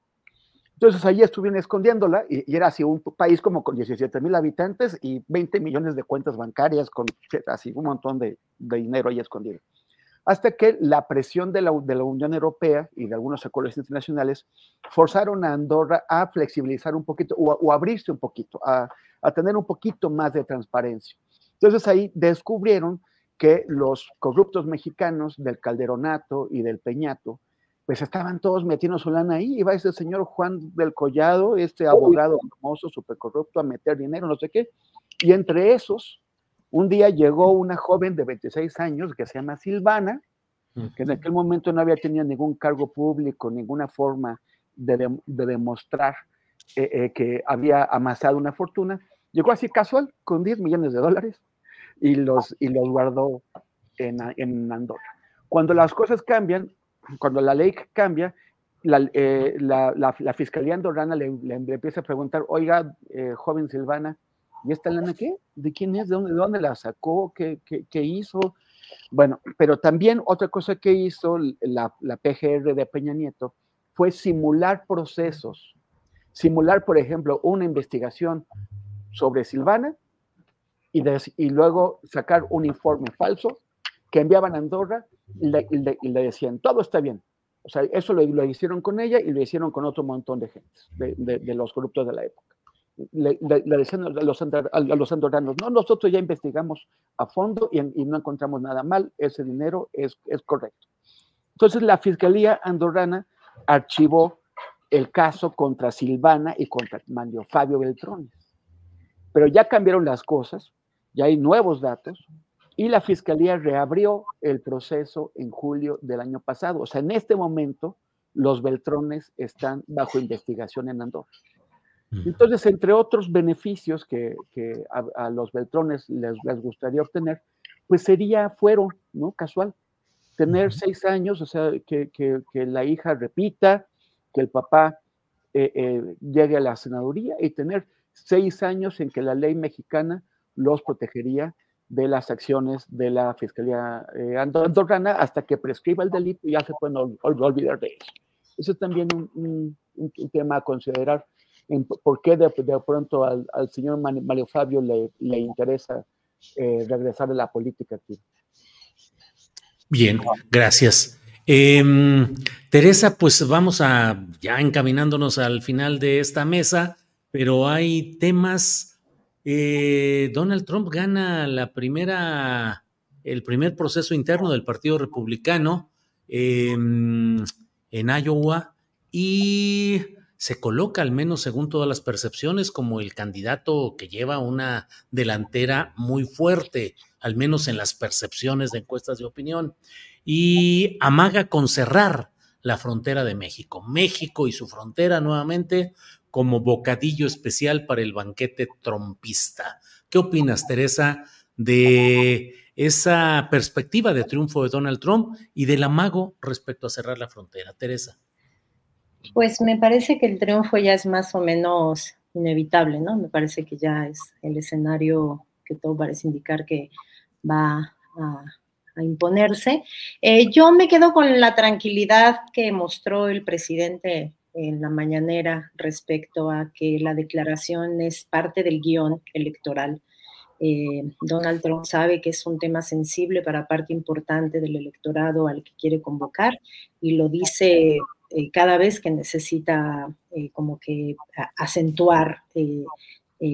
Entonces ahí estuvieron escondiéndola y, era así un país como con 17 mil habitantes y 20 millones de cuentas bancarias con así un montón de, dinero ahí escondido. Hasta que la presión de la, de la, Unión Europea y de algunos acuerdos internacionales forzaron a Andorra a flexibilizar un poquito o, abrirse un poquito, a, a tener un poquito más de transparencia. Entonces ahí descubrieron que los corruptos mexicanos del Calderonato y del Peñato pues estaban todos metiendo su lana ahí, iba ese señor Juan del Collado, este abogado famoso, súper corrupto, a meter dinero, no sé qué, y entre esos, un día llegó una joven de 26 años que se llama Silvana, que en aquel momento no había tenido ningún cargo público, ninguna forma de, demostrar eh, eh, que había amasado una fortuna, llegó así casual, con 10 millones de dólares, y los, y los guardó en, en Andorra. Cuando las cosas cambian, cuando la ley cambia, la, eh, Fiscalía Andorrana le, empieza a preguntar, oiga, eh, joven Silvana, ¿y esta lana qué? ¿De quién es? ¿De dónde, de dónde la sacó? ¿Qué, ¿Qué, hizo? Bueno, pero también otra cosa que hizo la, PGR de Peña Nieto fue simular procesos. Simular, por ejemplo, una investigación sobre Silvana y, y luego sacar un informe falso que enviaban a Andorra y le, decían, todo está bien. O sea, eso lo, lo, hicieron con ella y lo hicieron con otro montón de gente, de, de, los corruptos de la época. Le, decían a los, a los, andorranos, no, nosotros ya investigamos a fondo y, y, no encontramos nada mal, ese dinero es, es correcto. Entonces la Fiscalía andorrana archivó el caso contra Silvana y contra Manlio Fabio Beltrones. Pero ya cambiaron las cosas, ya hay nuevos datos, y la fiscalía reabrió el proceso en julio del año pasado. O sea, en este momento los Beltrones están bajo investigación en Andorra. Entonces, entre otros beneficios que, a, los Beltrones les, gustaría obtener, pues sería fuero, ¿no? Casual. Tener seis años, o sea, que, la hija repita, que el papá eh, eh, llegue a la senaduría y tener seis años en que la ley mexicana los protegería de las acciones de la Fiscalía eh, Andorrana hasta que prescriba el delito y ya se pueden olvidar de eso. Eso es también un, tema a considerar, por qué de, pronto al, señor Mario Fabio le, le interesa eh, regresar a la política aquí. Bien, gracias. Em, Teresa, pues vamos a ya encaminándonos al final de esta mesa, pero hay temas eh, Donald Trump gana la primera, el primer proceso interno del Partido Republicano en Iowa y se coloca, al menos según todas las percepciones, como el candidato que lleva una delantera muy fuerte, al menos en las percepciones de encuestas de opinión, y amaga con cerrar la frontera de México. México y su frontera nuevamente como bocadillo especial para el banquete trompista. ¿Qué opinas, Teresa, de esa perspectiva de triunfo de Donald Trump y del amago respecto a cerrar la frontera? Teresa. Pues me parece que el triunfo ya es más o menos inevitable, ¿no? Me parece que ya es el escenario que todo parece indicar que va a, imponerse. Eh, yo me quedo con la tranquilidad que mostró el presidente en la mañanera respecto a que la declaración es parte del guion electoral. Eh, Donald Trump sabe que es un tema sensible para parte importante del electorado al que quiere convocar y lo dice eh, cada vez que necesita como que acentuar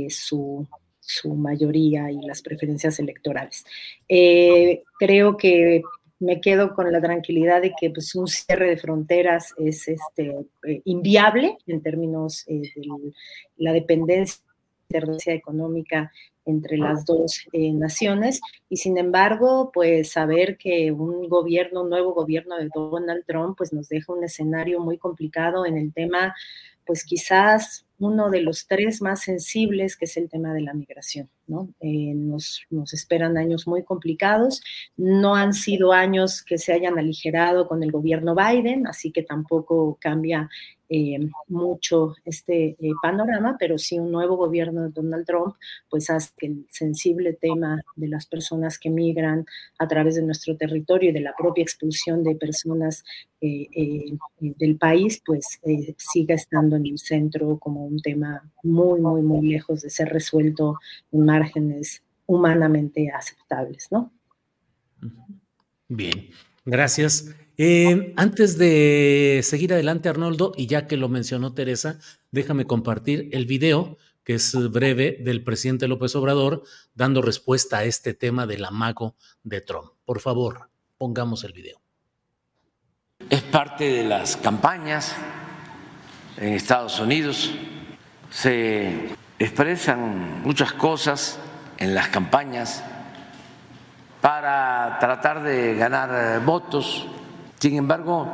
su, su mayoría y las preferencias electorales. Eh, creo que me quedo con la tranquilidad de que pues, un cierre de fronteras es este, eh, inviable en términos eh, de la dependencia económica entre las dos naciones y sin embargo, pues saber que un gobierno, un nuevo gobierno de Donald Trump, pues nos deja un escenario muy complicado en el tema, pues quizás uno de los tres más sensibles, que es el tema de la migración. ¿No? Eh, nos, nos, esperan años muy complicados. No han sido años que se hayan aligerado con el gobierno Biden, así que tampoco cambia eh, mucho este eh, panorama, pero sí un nuevo gobierno de Donald Trump, pues hace que el sensible tema de las personas que migran a través de nuestro territorio y de la propia expulsión de personas del país, pues siga estando en el centro como un tema muy, muy, muy lejos de ser resuelto en márgenes humanamente aceptables, ¿no? Bien, gracias. Eh, antes de seguir adelante, Arnoldo, y ya que lo mencionó Teresa, déjame compartir el video que es breve del presidente López Obrador dando respuesta a este tema del amago de Trump. Por favor, pongamos el video. Es parte de las campañas en Estados Unidos se expresan muchas cosas en las campañas para tratar de ganar votos. Sin embargo,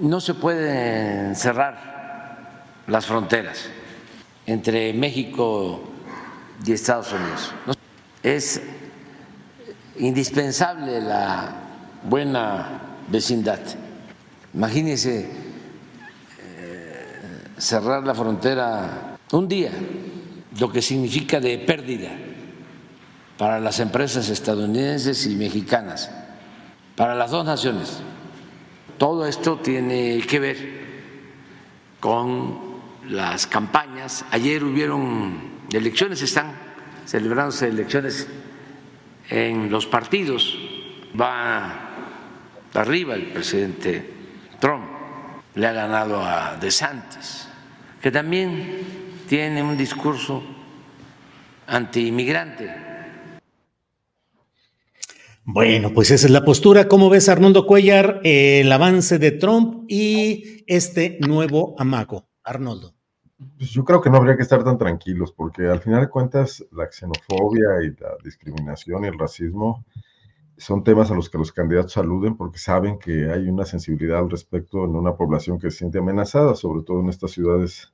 no se pueden cerrar las fronteras entre México y Estados Unidos. Es indispensable la buena vecindad. Imagínense cerrar la frontera un día, lo que significa de pérdida para las empresas estadounidenses y mexicanas, para las dos naciones. Todo esto tiene que ver con las campañas. Ayer hubieron elecciones, están celebrándose elecciones en los partidos. Va arriba el presidente Trump, le ha ganado a DeSantis que también tiene un discurso antiinmigrante. Bueno, pues esa es la postura. ¿Cómo ves, Arnoldo Cuellar, el avance de Trump y este nuevo amago? Arnoldo. Pues yo creo que no habría que estar tan tranquilos, porque al final de cuentas la xenofobia y la discriminación y el racismo son temas a los que los candidatos aluden porque saben que hay una sensibilidad al respecto en una población que se siente amenazada, sobre todo en estas ciudades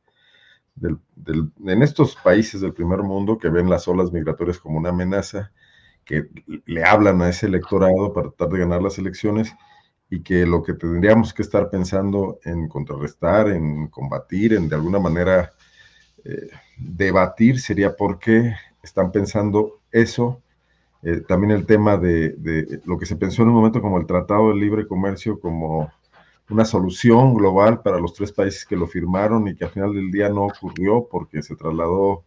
en estos países del primer mundo que ven las olas migratorias como una amenaza, que le hablan a ese electorado para tratar de ganar las elecciones y que lo que tendríamos que estar pensando en contrarrestar, en combatir, en de alguna manera eh, debatir sería por qué están pensando eso. Eh, también el tema de, de, lo que se pensó en un momento como el Tratado de Libre Comercio, como una solución global para los tres países que lo firmaron y que al final del día no ocurrió porque se trasladó,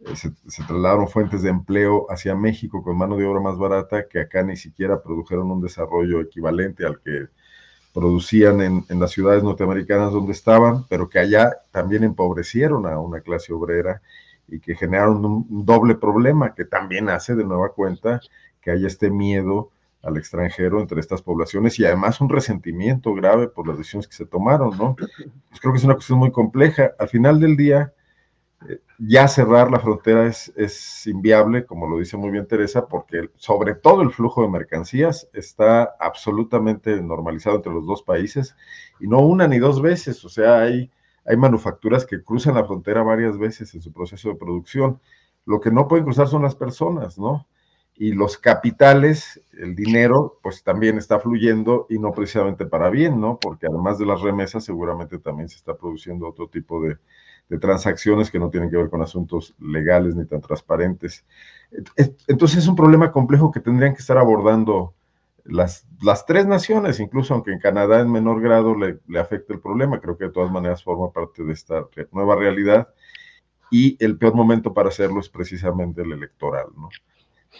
eh, se, trasladaron fuentes de empleo hacia México con mano de obra más barata que acá ni siquiera produjeron un desarrollo equivalente al que producían en, en las ciudades norteamericanas donde estaban, pero que allá también empobrecieron a una clase obrera y que generaron un doble problema que también hace de nueva cuenta que haya este miedo al extranjero entre estas poblaciones y además un resentimiento grave por las decisiones que se tomaron, ¿no? Pues creo que es una cuestión muy compleja. Al final del día, eh, ya cerrar la frontera es, es, inviable, como lo dice muy bien Teresa, porque sobre todo el flujo de mercancías está absolutamente normalizado entre los dos países y no una ni dos veces, o sea, hay, hay manufacturas que cruzan la frontera varias veces en su proceso de producción. Lo que no pueden cruzar son las personas, ¿no? Y los capitales, el dinero, pues también está fluyendo y no precisamente para bien, ¿no? Porque además de las remesas, seguramente también se está produciendo otro tipo de, transacciones que no tienen que ver con asuntos legales ni tan transparentes. Entonces es un problema complejo que tendrían que estar abordando las, las tres naciones, incluso aunque en Canadá en menor grado le, le afecte el problema, creo que de todas maneras forma parte de esta nueva realidad y el peor momento para hacerlo es precisamente el electoral, ¿no?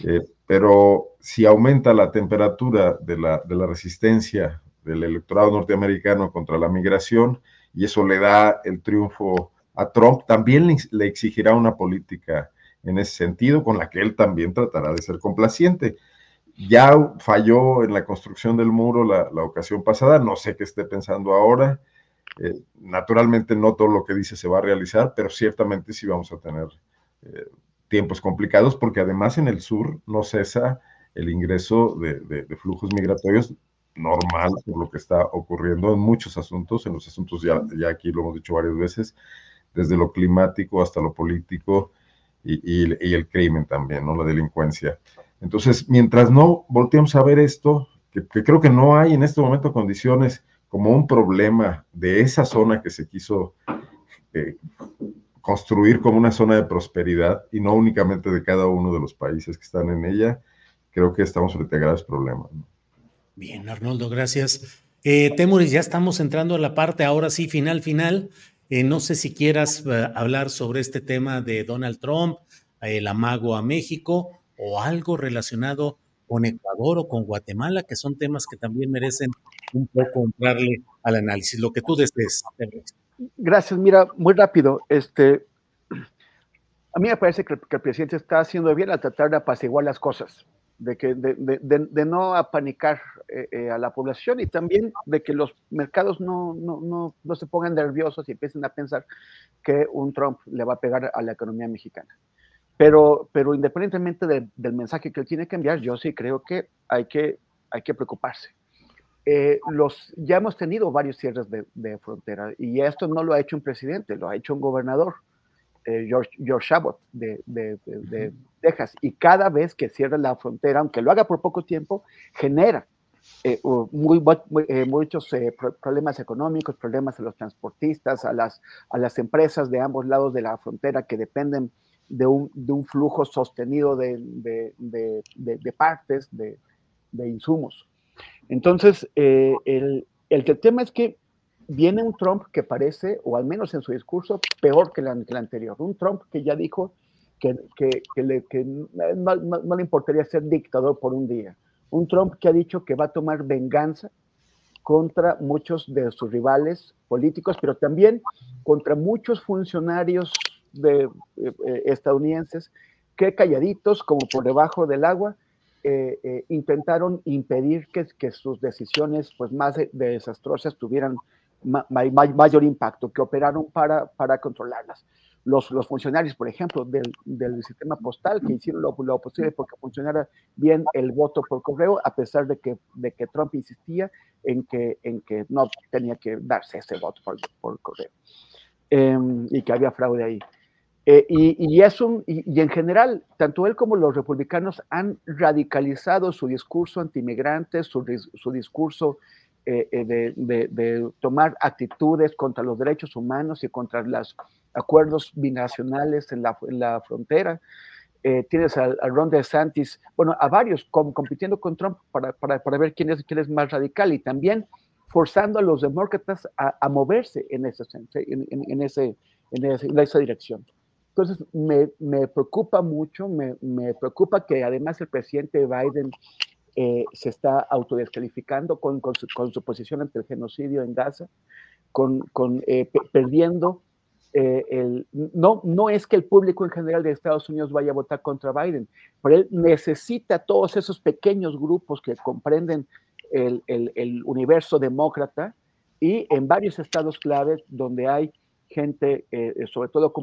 Eh, pero si aumenta la temperatura de la, resistencia del electorado norteamericano contra la migración y eso le da el triunfo a Trump, también le, exigirá una política en ese sentido con la que él también tratará de ser complaciente. Ya falló en la construcción del muro la, ocasión pasada, no sé qué esté pensando ahora. Eh, naturalmente no todo lo que dice se va a realizar, pero ciertamente sí vamos a tener eh, tiempos complicados porque además en el sur no cesa el ingreso de, flujos migratorios normal por lo que está ocurriendo en muchos asuntos, en los asuntos ya, ya aquí lo hemos dicho varias veces, desde lo climático hasta lo político y, el crimen también, ¿no? La delincuencia. Entonces, mientras no volteemos a ver esto, que, creo que no hay en este momento condiciones como un problema de esa zona que se quiso eh, construir como una zona de prosperidad y no únicamente de cada uno de los países que están en ella, creo que estamos frente a graves problemas. Bien, Arnoldo, gracias. Eh, Temuris, ya estamos entrando a la parte ahora sí, final, final. Eh, no sé si quieras eh, hablar sobre este tema de Donald Trump, el amago a México o algo relacionado con Ecuador o con Guatemala, que son temas que también merecen un poco entrarle al análisis, lo que tú desees. Gracias, mira, muy rápido. Este, a mí me parece que el presidente está haciendo bien al tratar de apaciguar las cosas de, que, de, de, de no apanicar eh, eh, a la población y también de que los mercados no, no, no, no, se pongan nerviosos y empiecen a pensar que un Trump le va a pegar a la economía mexicana. Pero, pero independientemente del mensaje que él tiene que enviar, yo sí creo que hay que, hay que preocuparse. Eh, los, ya hemos tenido varios cierres de, de, frontera y esto no lo ha hecho un presidente, lo ha hecho un gobernador. George, George Abbott de, de, de, Texas. Y cada vez que cierra la frontera, aunque lo haga por poco tiempo, genera eh, muy, eh, muchos eh, problemas económicos, problemas a los transportistas, a las, a las empresas de ambos lados de la frontera que dependen de un, de un flujo sostenido de, de, de partes, de, insumos. Entonces, el, el tema es que viene un Trump que parece, o al menos en su discurso, peor que, el anterior. Un Trump que ya dijo que, le, no, le importaría ser dictador por un día. Un Trump que ha dicho que va a tomar venganza contra muchos de sus rivales políticos, pero también contra muchos funcionarios eh, eh, estadounidenses que calladitos, como por debajo del agua, eh, intentaron impedir que, que, sus decisiones pues, más desastrosas tuvieran mayor impacto, que operaron para, para controlarlas. Los, los funcionarios, por ejemplo, del, del sistema postal, que hicieron lo, lo, posible porque funcionara bien el voto por correo, a pesar de que, de que Trump insistía en que, en que no tenía que darse ese voto por, por correo em, y que había fraude ahí. Eh, y, y, es un, y, en general, tanto él como los republicanos han radicalizado su discurso antimigrante, su, su discurso eh, eh, de, tomar actitudes contra los derechos humanos y contra los acuerdos binacionales en la, en la frontera. Eh, tienes a, Ron DeSantis, bueno, a varios compitiendo con Trump para, para, para, ver quién es, quién es más radical y también forzando a los demócratas a, a moverse en, ese, en, en, ese, en, esa dirección. Entonces, me, preocupa mucho, me, preocupa que además el presidente Biden eh, se está autodescalificando con, su, posición ante el genocidio en Gaza, con, eh, perdiendo eh, el... No, no es que el público en general de Estados Unidos vaya a votar contra Biden, pero él necesita todos esos pequeños grupos que comprenden el, el, el universo demócrata y en varios estados claves donde hay gente, sobre todo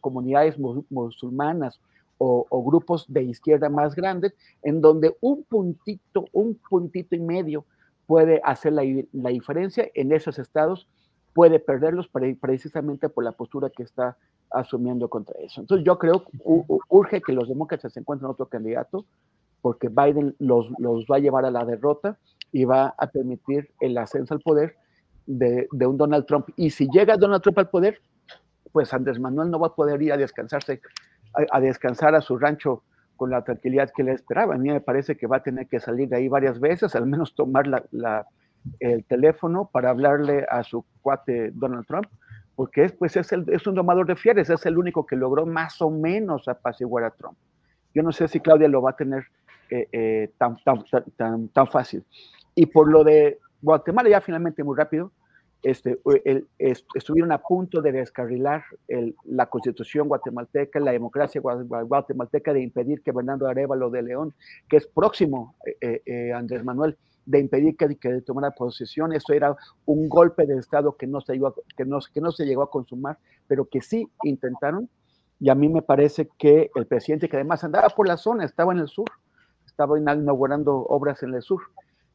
comunidades musulmanas o, grupos de izquierda más grandes, en donde un puntito, un puntito y medio puede hacer la, diferencia en esos estados puede perderlos precisamente por la postura que está asumiendo contra eso. Entonces yo creo que urge que los demócratas se encuentren otro candidato porque Biden los, los va a llevar a la derrota y va a permitir el ascenso al poder de, un Donald Trump. Y si llega Donald Trump al poder, pues Andrés Manuel no va a poder ir a descansarse, a, descansar a su rancho con la tranquilidad que le esperaba. A mí me parece que va a tener que salir de ahí varias veces, al menos tomar el teléfono para hablarle a su cuate Donald Trump, porque es, pues es, es un domador de fieres, es el único que logró más o menos apaciguar a Trump. Yo no sé si Claudia lo va a tener eh, eh, tan, tan, tan, tan, fácil. Y por lo de Guatemala, ya finalmente muy rápido, este, estuvieron a punto de descarrilar la constitución guatemalteca, la democracia guatemalteca, de impedir que Bernardo Arevalo de León, que es próximo eh, Andrés Manuel, de impedir que, tomara posesión. Eso era un golpe de Estado que no, se a, que, no, que no se llegó a consumar, pero que sí intentaron. Y a mí me parece que el presidente, que además andaba por la zona, estaba en el sur, estaba inaugurando obras en el sur.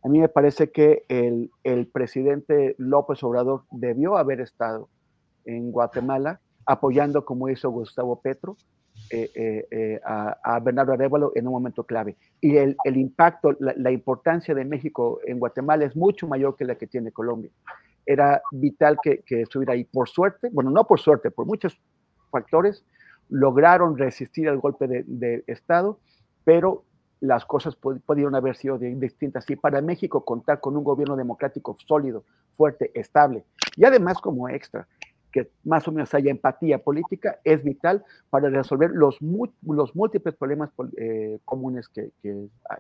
A mí me parece que el, el presidente López Obrador debió haber estado en Guatemala apoyando como hizo Gustavo Petro eh, eh, eh, a, Bernardo Arevalo en un momento clave. Y el, el impacto, la, importancia de México en Guatemala es mucho mayor que la que tiene Colombia. Era vital que, que estuviera ahí. Por suerte, bueno, no por suerte, por muchos factores, lograron resistir al golpe de, de Estado, pero las cosas pudieron haber sido distintas. Y para México contar con un gobierno democrático sólido, fuerte, estable, y además como extra, que más o menos haya empatía política, es vital para resolver los, múltiples problemas eh, comunes que, hay.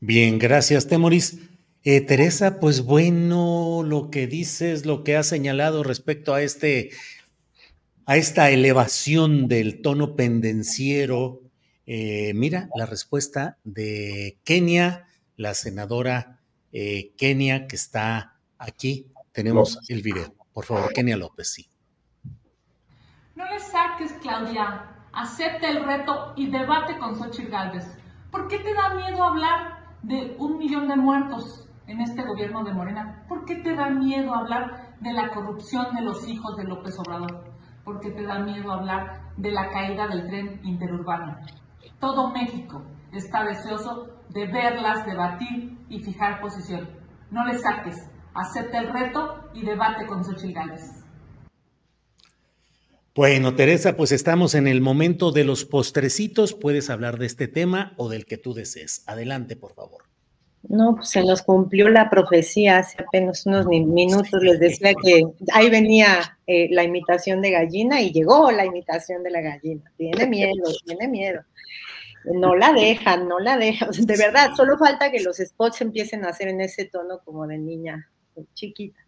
Bien, gracias, Temoris. Eh, Teresa, pues bueno, lo que dices, lo que has señalado respecto a este, a esta elevación del tono pendenciero eh, mira la respuesta de Kenia, la senadora eh, Kenia que está aquí. Tenemos el video. Por favor, Kenia López, sí. No le saques, Claudia. Acepta el reto y debate con Xochitl Gálvez. ¿Por qué te da miedo hablar de un millón de muertos en este gobierno de Morena? ¿Por qué te da miedo hablar de la corrupción de los hijos de López Obrador? ¿Por qué te da miedo hablar de la caída del tren interurbano? Todo México está deseoso de verlas, debatir y fijar posición. No le saques, acepta el reto y debate con Xochitl Bueno, Teresa, pues estamos en el momento de los postrecitos. Puedes hablar de este tema o del que tú desees. Adelante, por favor. No, pues se nos cumplió la profecía hace apenas unos minutos. Les decía que ahí venía eh, la imitación de gallina y llegó la imitación de la gallina. Tiene miedo, tiene miedo. No la dejan, no la dejan. De verdad, solo falta que los spots empiecen a hacer en ese tono como de niña chiquita.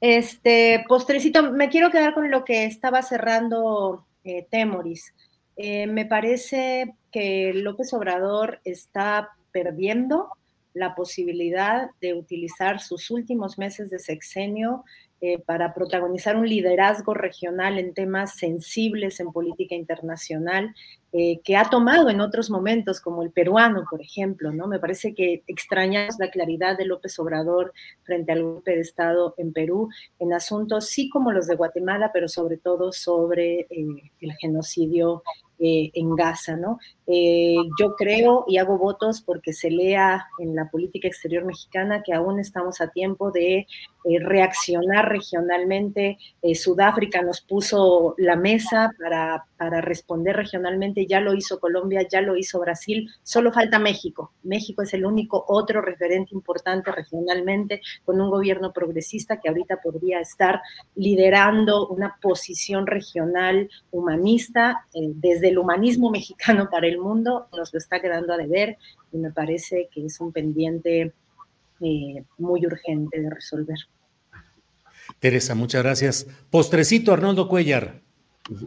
Este, postrecito, me quiero quedar con lo que estaba cerrando eh, Temoris. Eh, me parece que López Obrador está perdiendo la posibilidad de utilizar sus últimos meses de sexenio eh, para protagonizar un liderazgo regional en temas sensibles en política internacional eh, que ha tomado en otros momentos, como el peruano, por ejemplo, ¿no? Me parece que extrañamos la claridad de López Obrador frente al golpe de Estado en Perú, en asuntos sí como los de Guatemala, pero sobre todo sobre eh, el genocidio eh, en Gaza, ¿no? Eh, yo creo y hago votos porque se lea en la política exterior mexicana que aún estamos a tiempo de eh, reaccionar regionalmente. Sudáfrica nos puso la mesa para, para responder regionalmente, ya lo hizo Colombia, ya lo hizo Brasil, solo falta México. México es el único otro referente importante regionalmente con un gobierno progresista que ahorita podría estar liderando una posición regional humanista desde el humanismo mexicano para el mundo nos lo está quedando a deber y me parece que es un pendiente eh, muy urgente de resolver. Teresa, muchas gracias. Postrecito, Arnoldo Cuellar.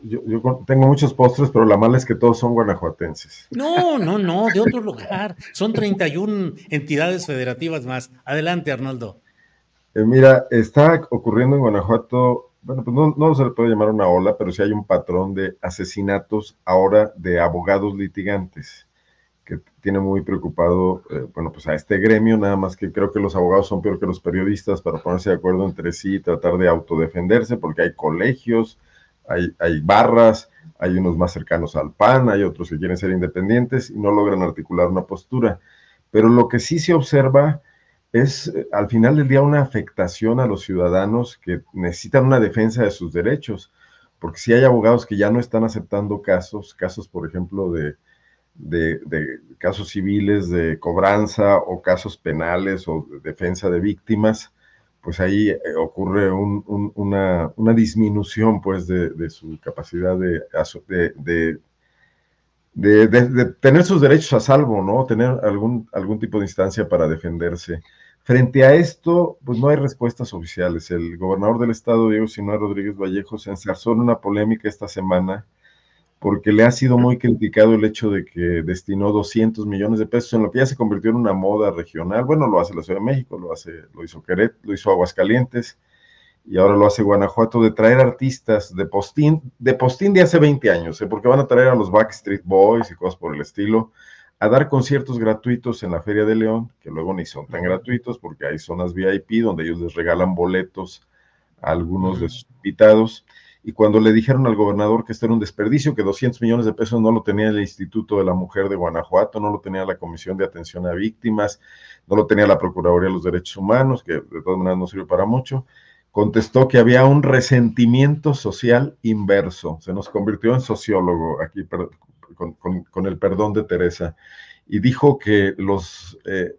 Yo, tengo muchos postres, pero la mala es que todos son guanajuatenses. No, no, no, de otro lugar. Son 31 entidades federativas más. Adelante, Arnoldo. Eh, mira, está ocurriendo en Guanajuato bueno, pues no, se le puede llamar una ola, pero sí hay un patrón de asesinatos ahora de abogados litigantes. que tiene muy preocupado, eh, bueno, pues a este gremio, nada más que creo que los abogados son peor que los periodistas para ponerse de acuerdo entre sí y tratar de autodefenderse, porque hay colegios, hay, barras, hay unos más cercanos al PAN, hay otros que quieren ser independientes y no logran articular una postura. Pero lo que sí se observa es eh, al final del día una afectación a los ciudadanos que necesitan una defensa de sus derechos, porque si hay abogados que ya no están aceptando casos, casos por ejemplo de, de, casos civiles de cobranza o casos penales o de defensa de víctimas, pues ahí eh, ocurre una, disminución pues de, su capacidad de, tener sus derechos a salvo, ¿no? Tener algún, algún tipo de instancia para defenderse. Frente a esto, pues no hay respuestas oficiales. El gobernador del estado, Diego Sinúa Rodríguez Vallejo, se ensarzó en una polémica esta semana porque le ha sido muy criticado el hecho de que destinó 200 millones de pesos en lo que ya se convirtió en una moda regional. Bueno, lo hace la Ciudad de México, lo hace, lo hizo Queret, lo hizo Aguascalientes y ahora lo hace Guanajuato de traer artistas de postín, de postín de hace 20 años, ¿eh? porque van a traer a los Backstreet Boys y cosas por el estilo a dar conciertos gratuitos en la Feria de León, que luego ni son tan gratuitos porque hay zonas VIP donde ellos les regalan boletos a algunos de sus invitados y cuando le dijeron al gobernador que esto era un desperdicio, que 200 millones de pesos no lo tenía el Instituto de la Mujer de Guanajuato, no lo tenía la Comisión de Atención a Víctimas, no lo tenía la Procuraduría de los Derechos Humanos, que de todas maneras no sirve para mucho, contestó que había un resentimiento social inverso. Se nos convirtió en sociólogo aquí con, el perdón de Teresa y dijo que los... Eh,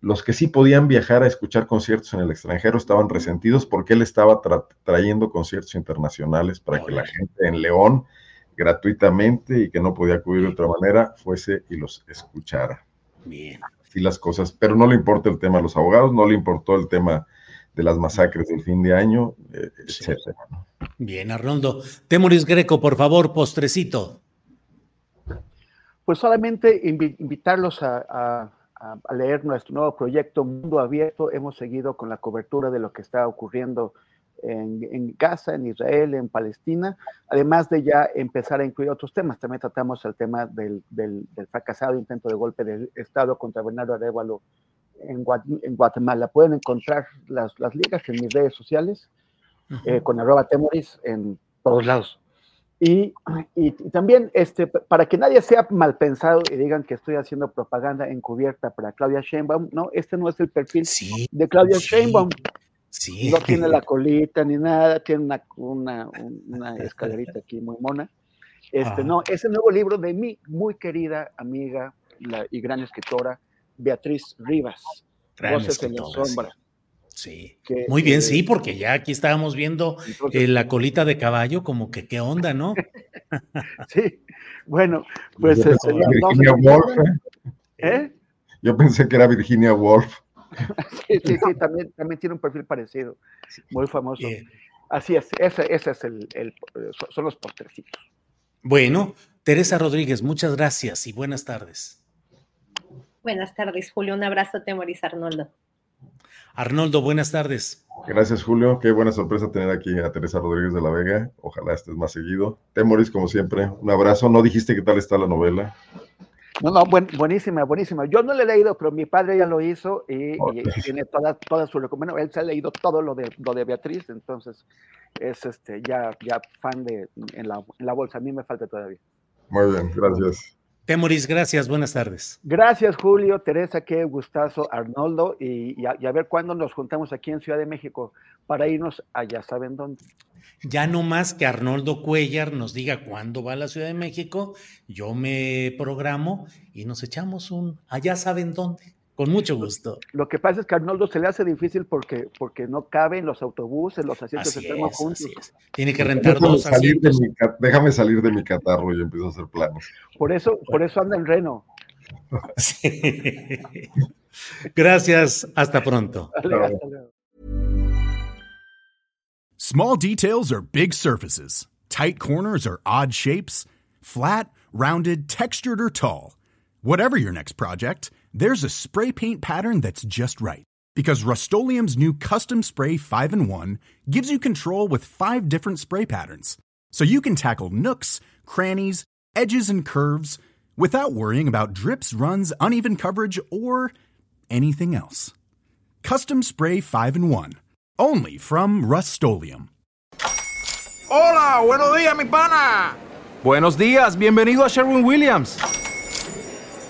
los que sí podían viajar a escuchar conciertos en el extranjero estaban resentidos porque él estaba trayendo conciertos internacionales para que la gente en León gratuitamente y que no podía acudir de otra manera fuese y los escuchara. Bien. Así las cosas, pero no le importa el tema a los abogados, no le importó el tema de las masacres del fin de año, eh, etcétera. Bien, Arnoldo. Temoris Greco, por favor, postrecito. Pues solamente invitarlos a a, leer nuestro nuevo proyecto Mundo Abierto. Hemos seguido con la cobertura de lo que está ocurriendo en, Gaza, en Israel, en Palestina, además de ya empezar a incluir otros temas. También tratamos el tema del, fracasado intento de golpe del Estado contra Bernardo Arevalo en, Guatemala. Pueden encontrar las, ligas en mis redes sociales eh, con arroba temoris en todos lados. Y, también, este, para que nadie sea mal pensado y digan que estoy haciendo propaganda encubierta para Claudia Sheinbaum, no, este no es el perfil de Claudia Sheinbaum. No tiene la colita ni nada, tiene una, una, una escalerita aquí muy mona. Este, no, es el nuevo libro de mi muy querida amiga y gran escritora Beatriz Rivas, Voces en la sombra. Sí. Muy bien, sí, porque ya aquí estábamos viendo eh, la colita de caballo, como que qué onda, ¿no? sí. Bueno, pues este, Virginia Woolf. ¿eh? ¿Eh? Yo pensé que era Virginia Woolf. sí, sí, sí, también, también tiene un perfil parecido, muy famoso. Así es, ese, ese es el, el, son los postrecitos. Bueno, Teresa Rodríguez, muchas gracias y buenas tardes. Buenas tardes, Julio. Un abrazo, Temoris Arnoldo. Arnoldo, buenas tardes. Gracias, Julio. Qué buena sorpresa tener aquí a Teresa Rodríguez de la Vega. Ojalá estés más seguido. Temoris, como siempre, un abrazo. No dijiste qué tal está la novela. No, no, buenísima, buenísima. Yo no le he leído, pero mi padre ya lo hizo y, tiene toda, toda su recomendación. Él se ha leído todo lo de, lo de Beatriz, entonces es este ya, ya fan de en la, en la bolsa. A mí me falta todavía. Muy bien, gracias. Temoris, gracias, buenas tardes. Gracias, Julio, Teresa, qué gustazo, Arnoldo, y, a, ver cuándo nos juntamos aquí en Ciudad de México para irnos allá, ¿saben dónde? Ya no más que Arnoldo Cuellar nos diga cuándo va a la Ciudad de México, yo me programo y nos echamos un allá saben dónde. Con mucho gusto. Lo que pasa es que a Arnoldo se le hace difícil porque, porque no caben los autobuses, los asientos están juntos. Tiene que rentar dos asientos. déjame salir de mi catarro y empiezo a hacer planos. Por eso, por eso anda en Reno. Gracias, hasta pronto. Small details are big surfaces. Tight corners are odd shapes. Flat, rounded, textured or tall. Whatever your next project, there's a spray paint pattern that's just right. Because Rust new Custom Spray 5 in 1 gives you control with five different spray patterns. So you can tackle nooks, crannies, edges, and curves without worrying about drips, runs, uneven coverage, or anything else. Custom Spray 5 and 1. Only from Rust Hola, buenos días, mi pana. Buenos días, bienvenido a Sherwin Williams.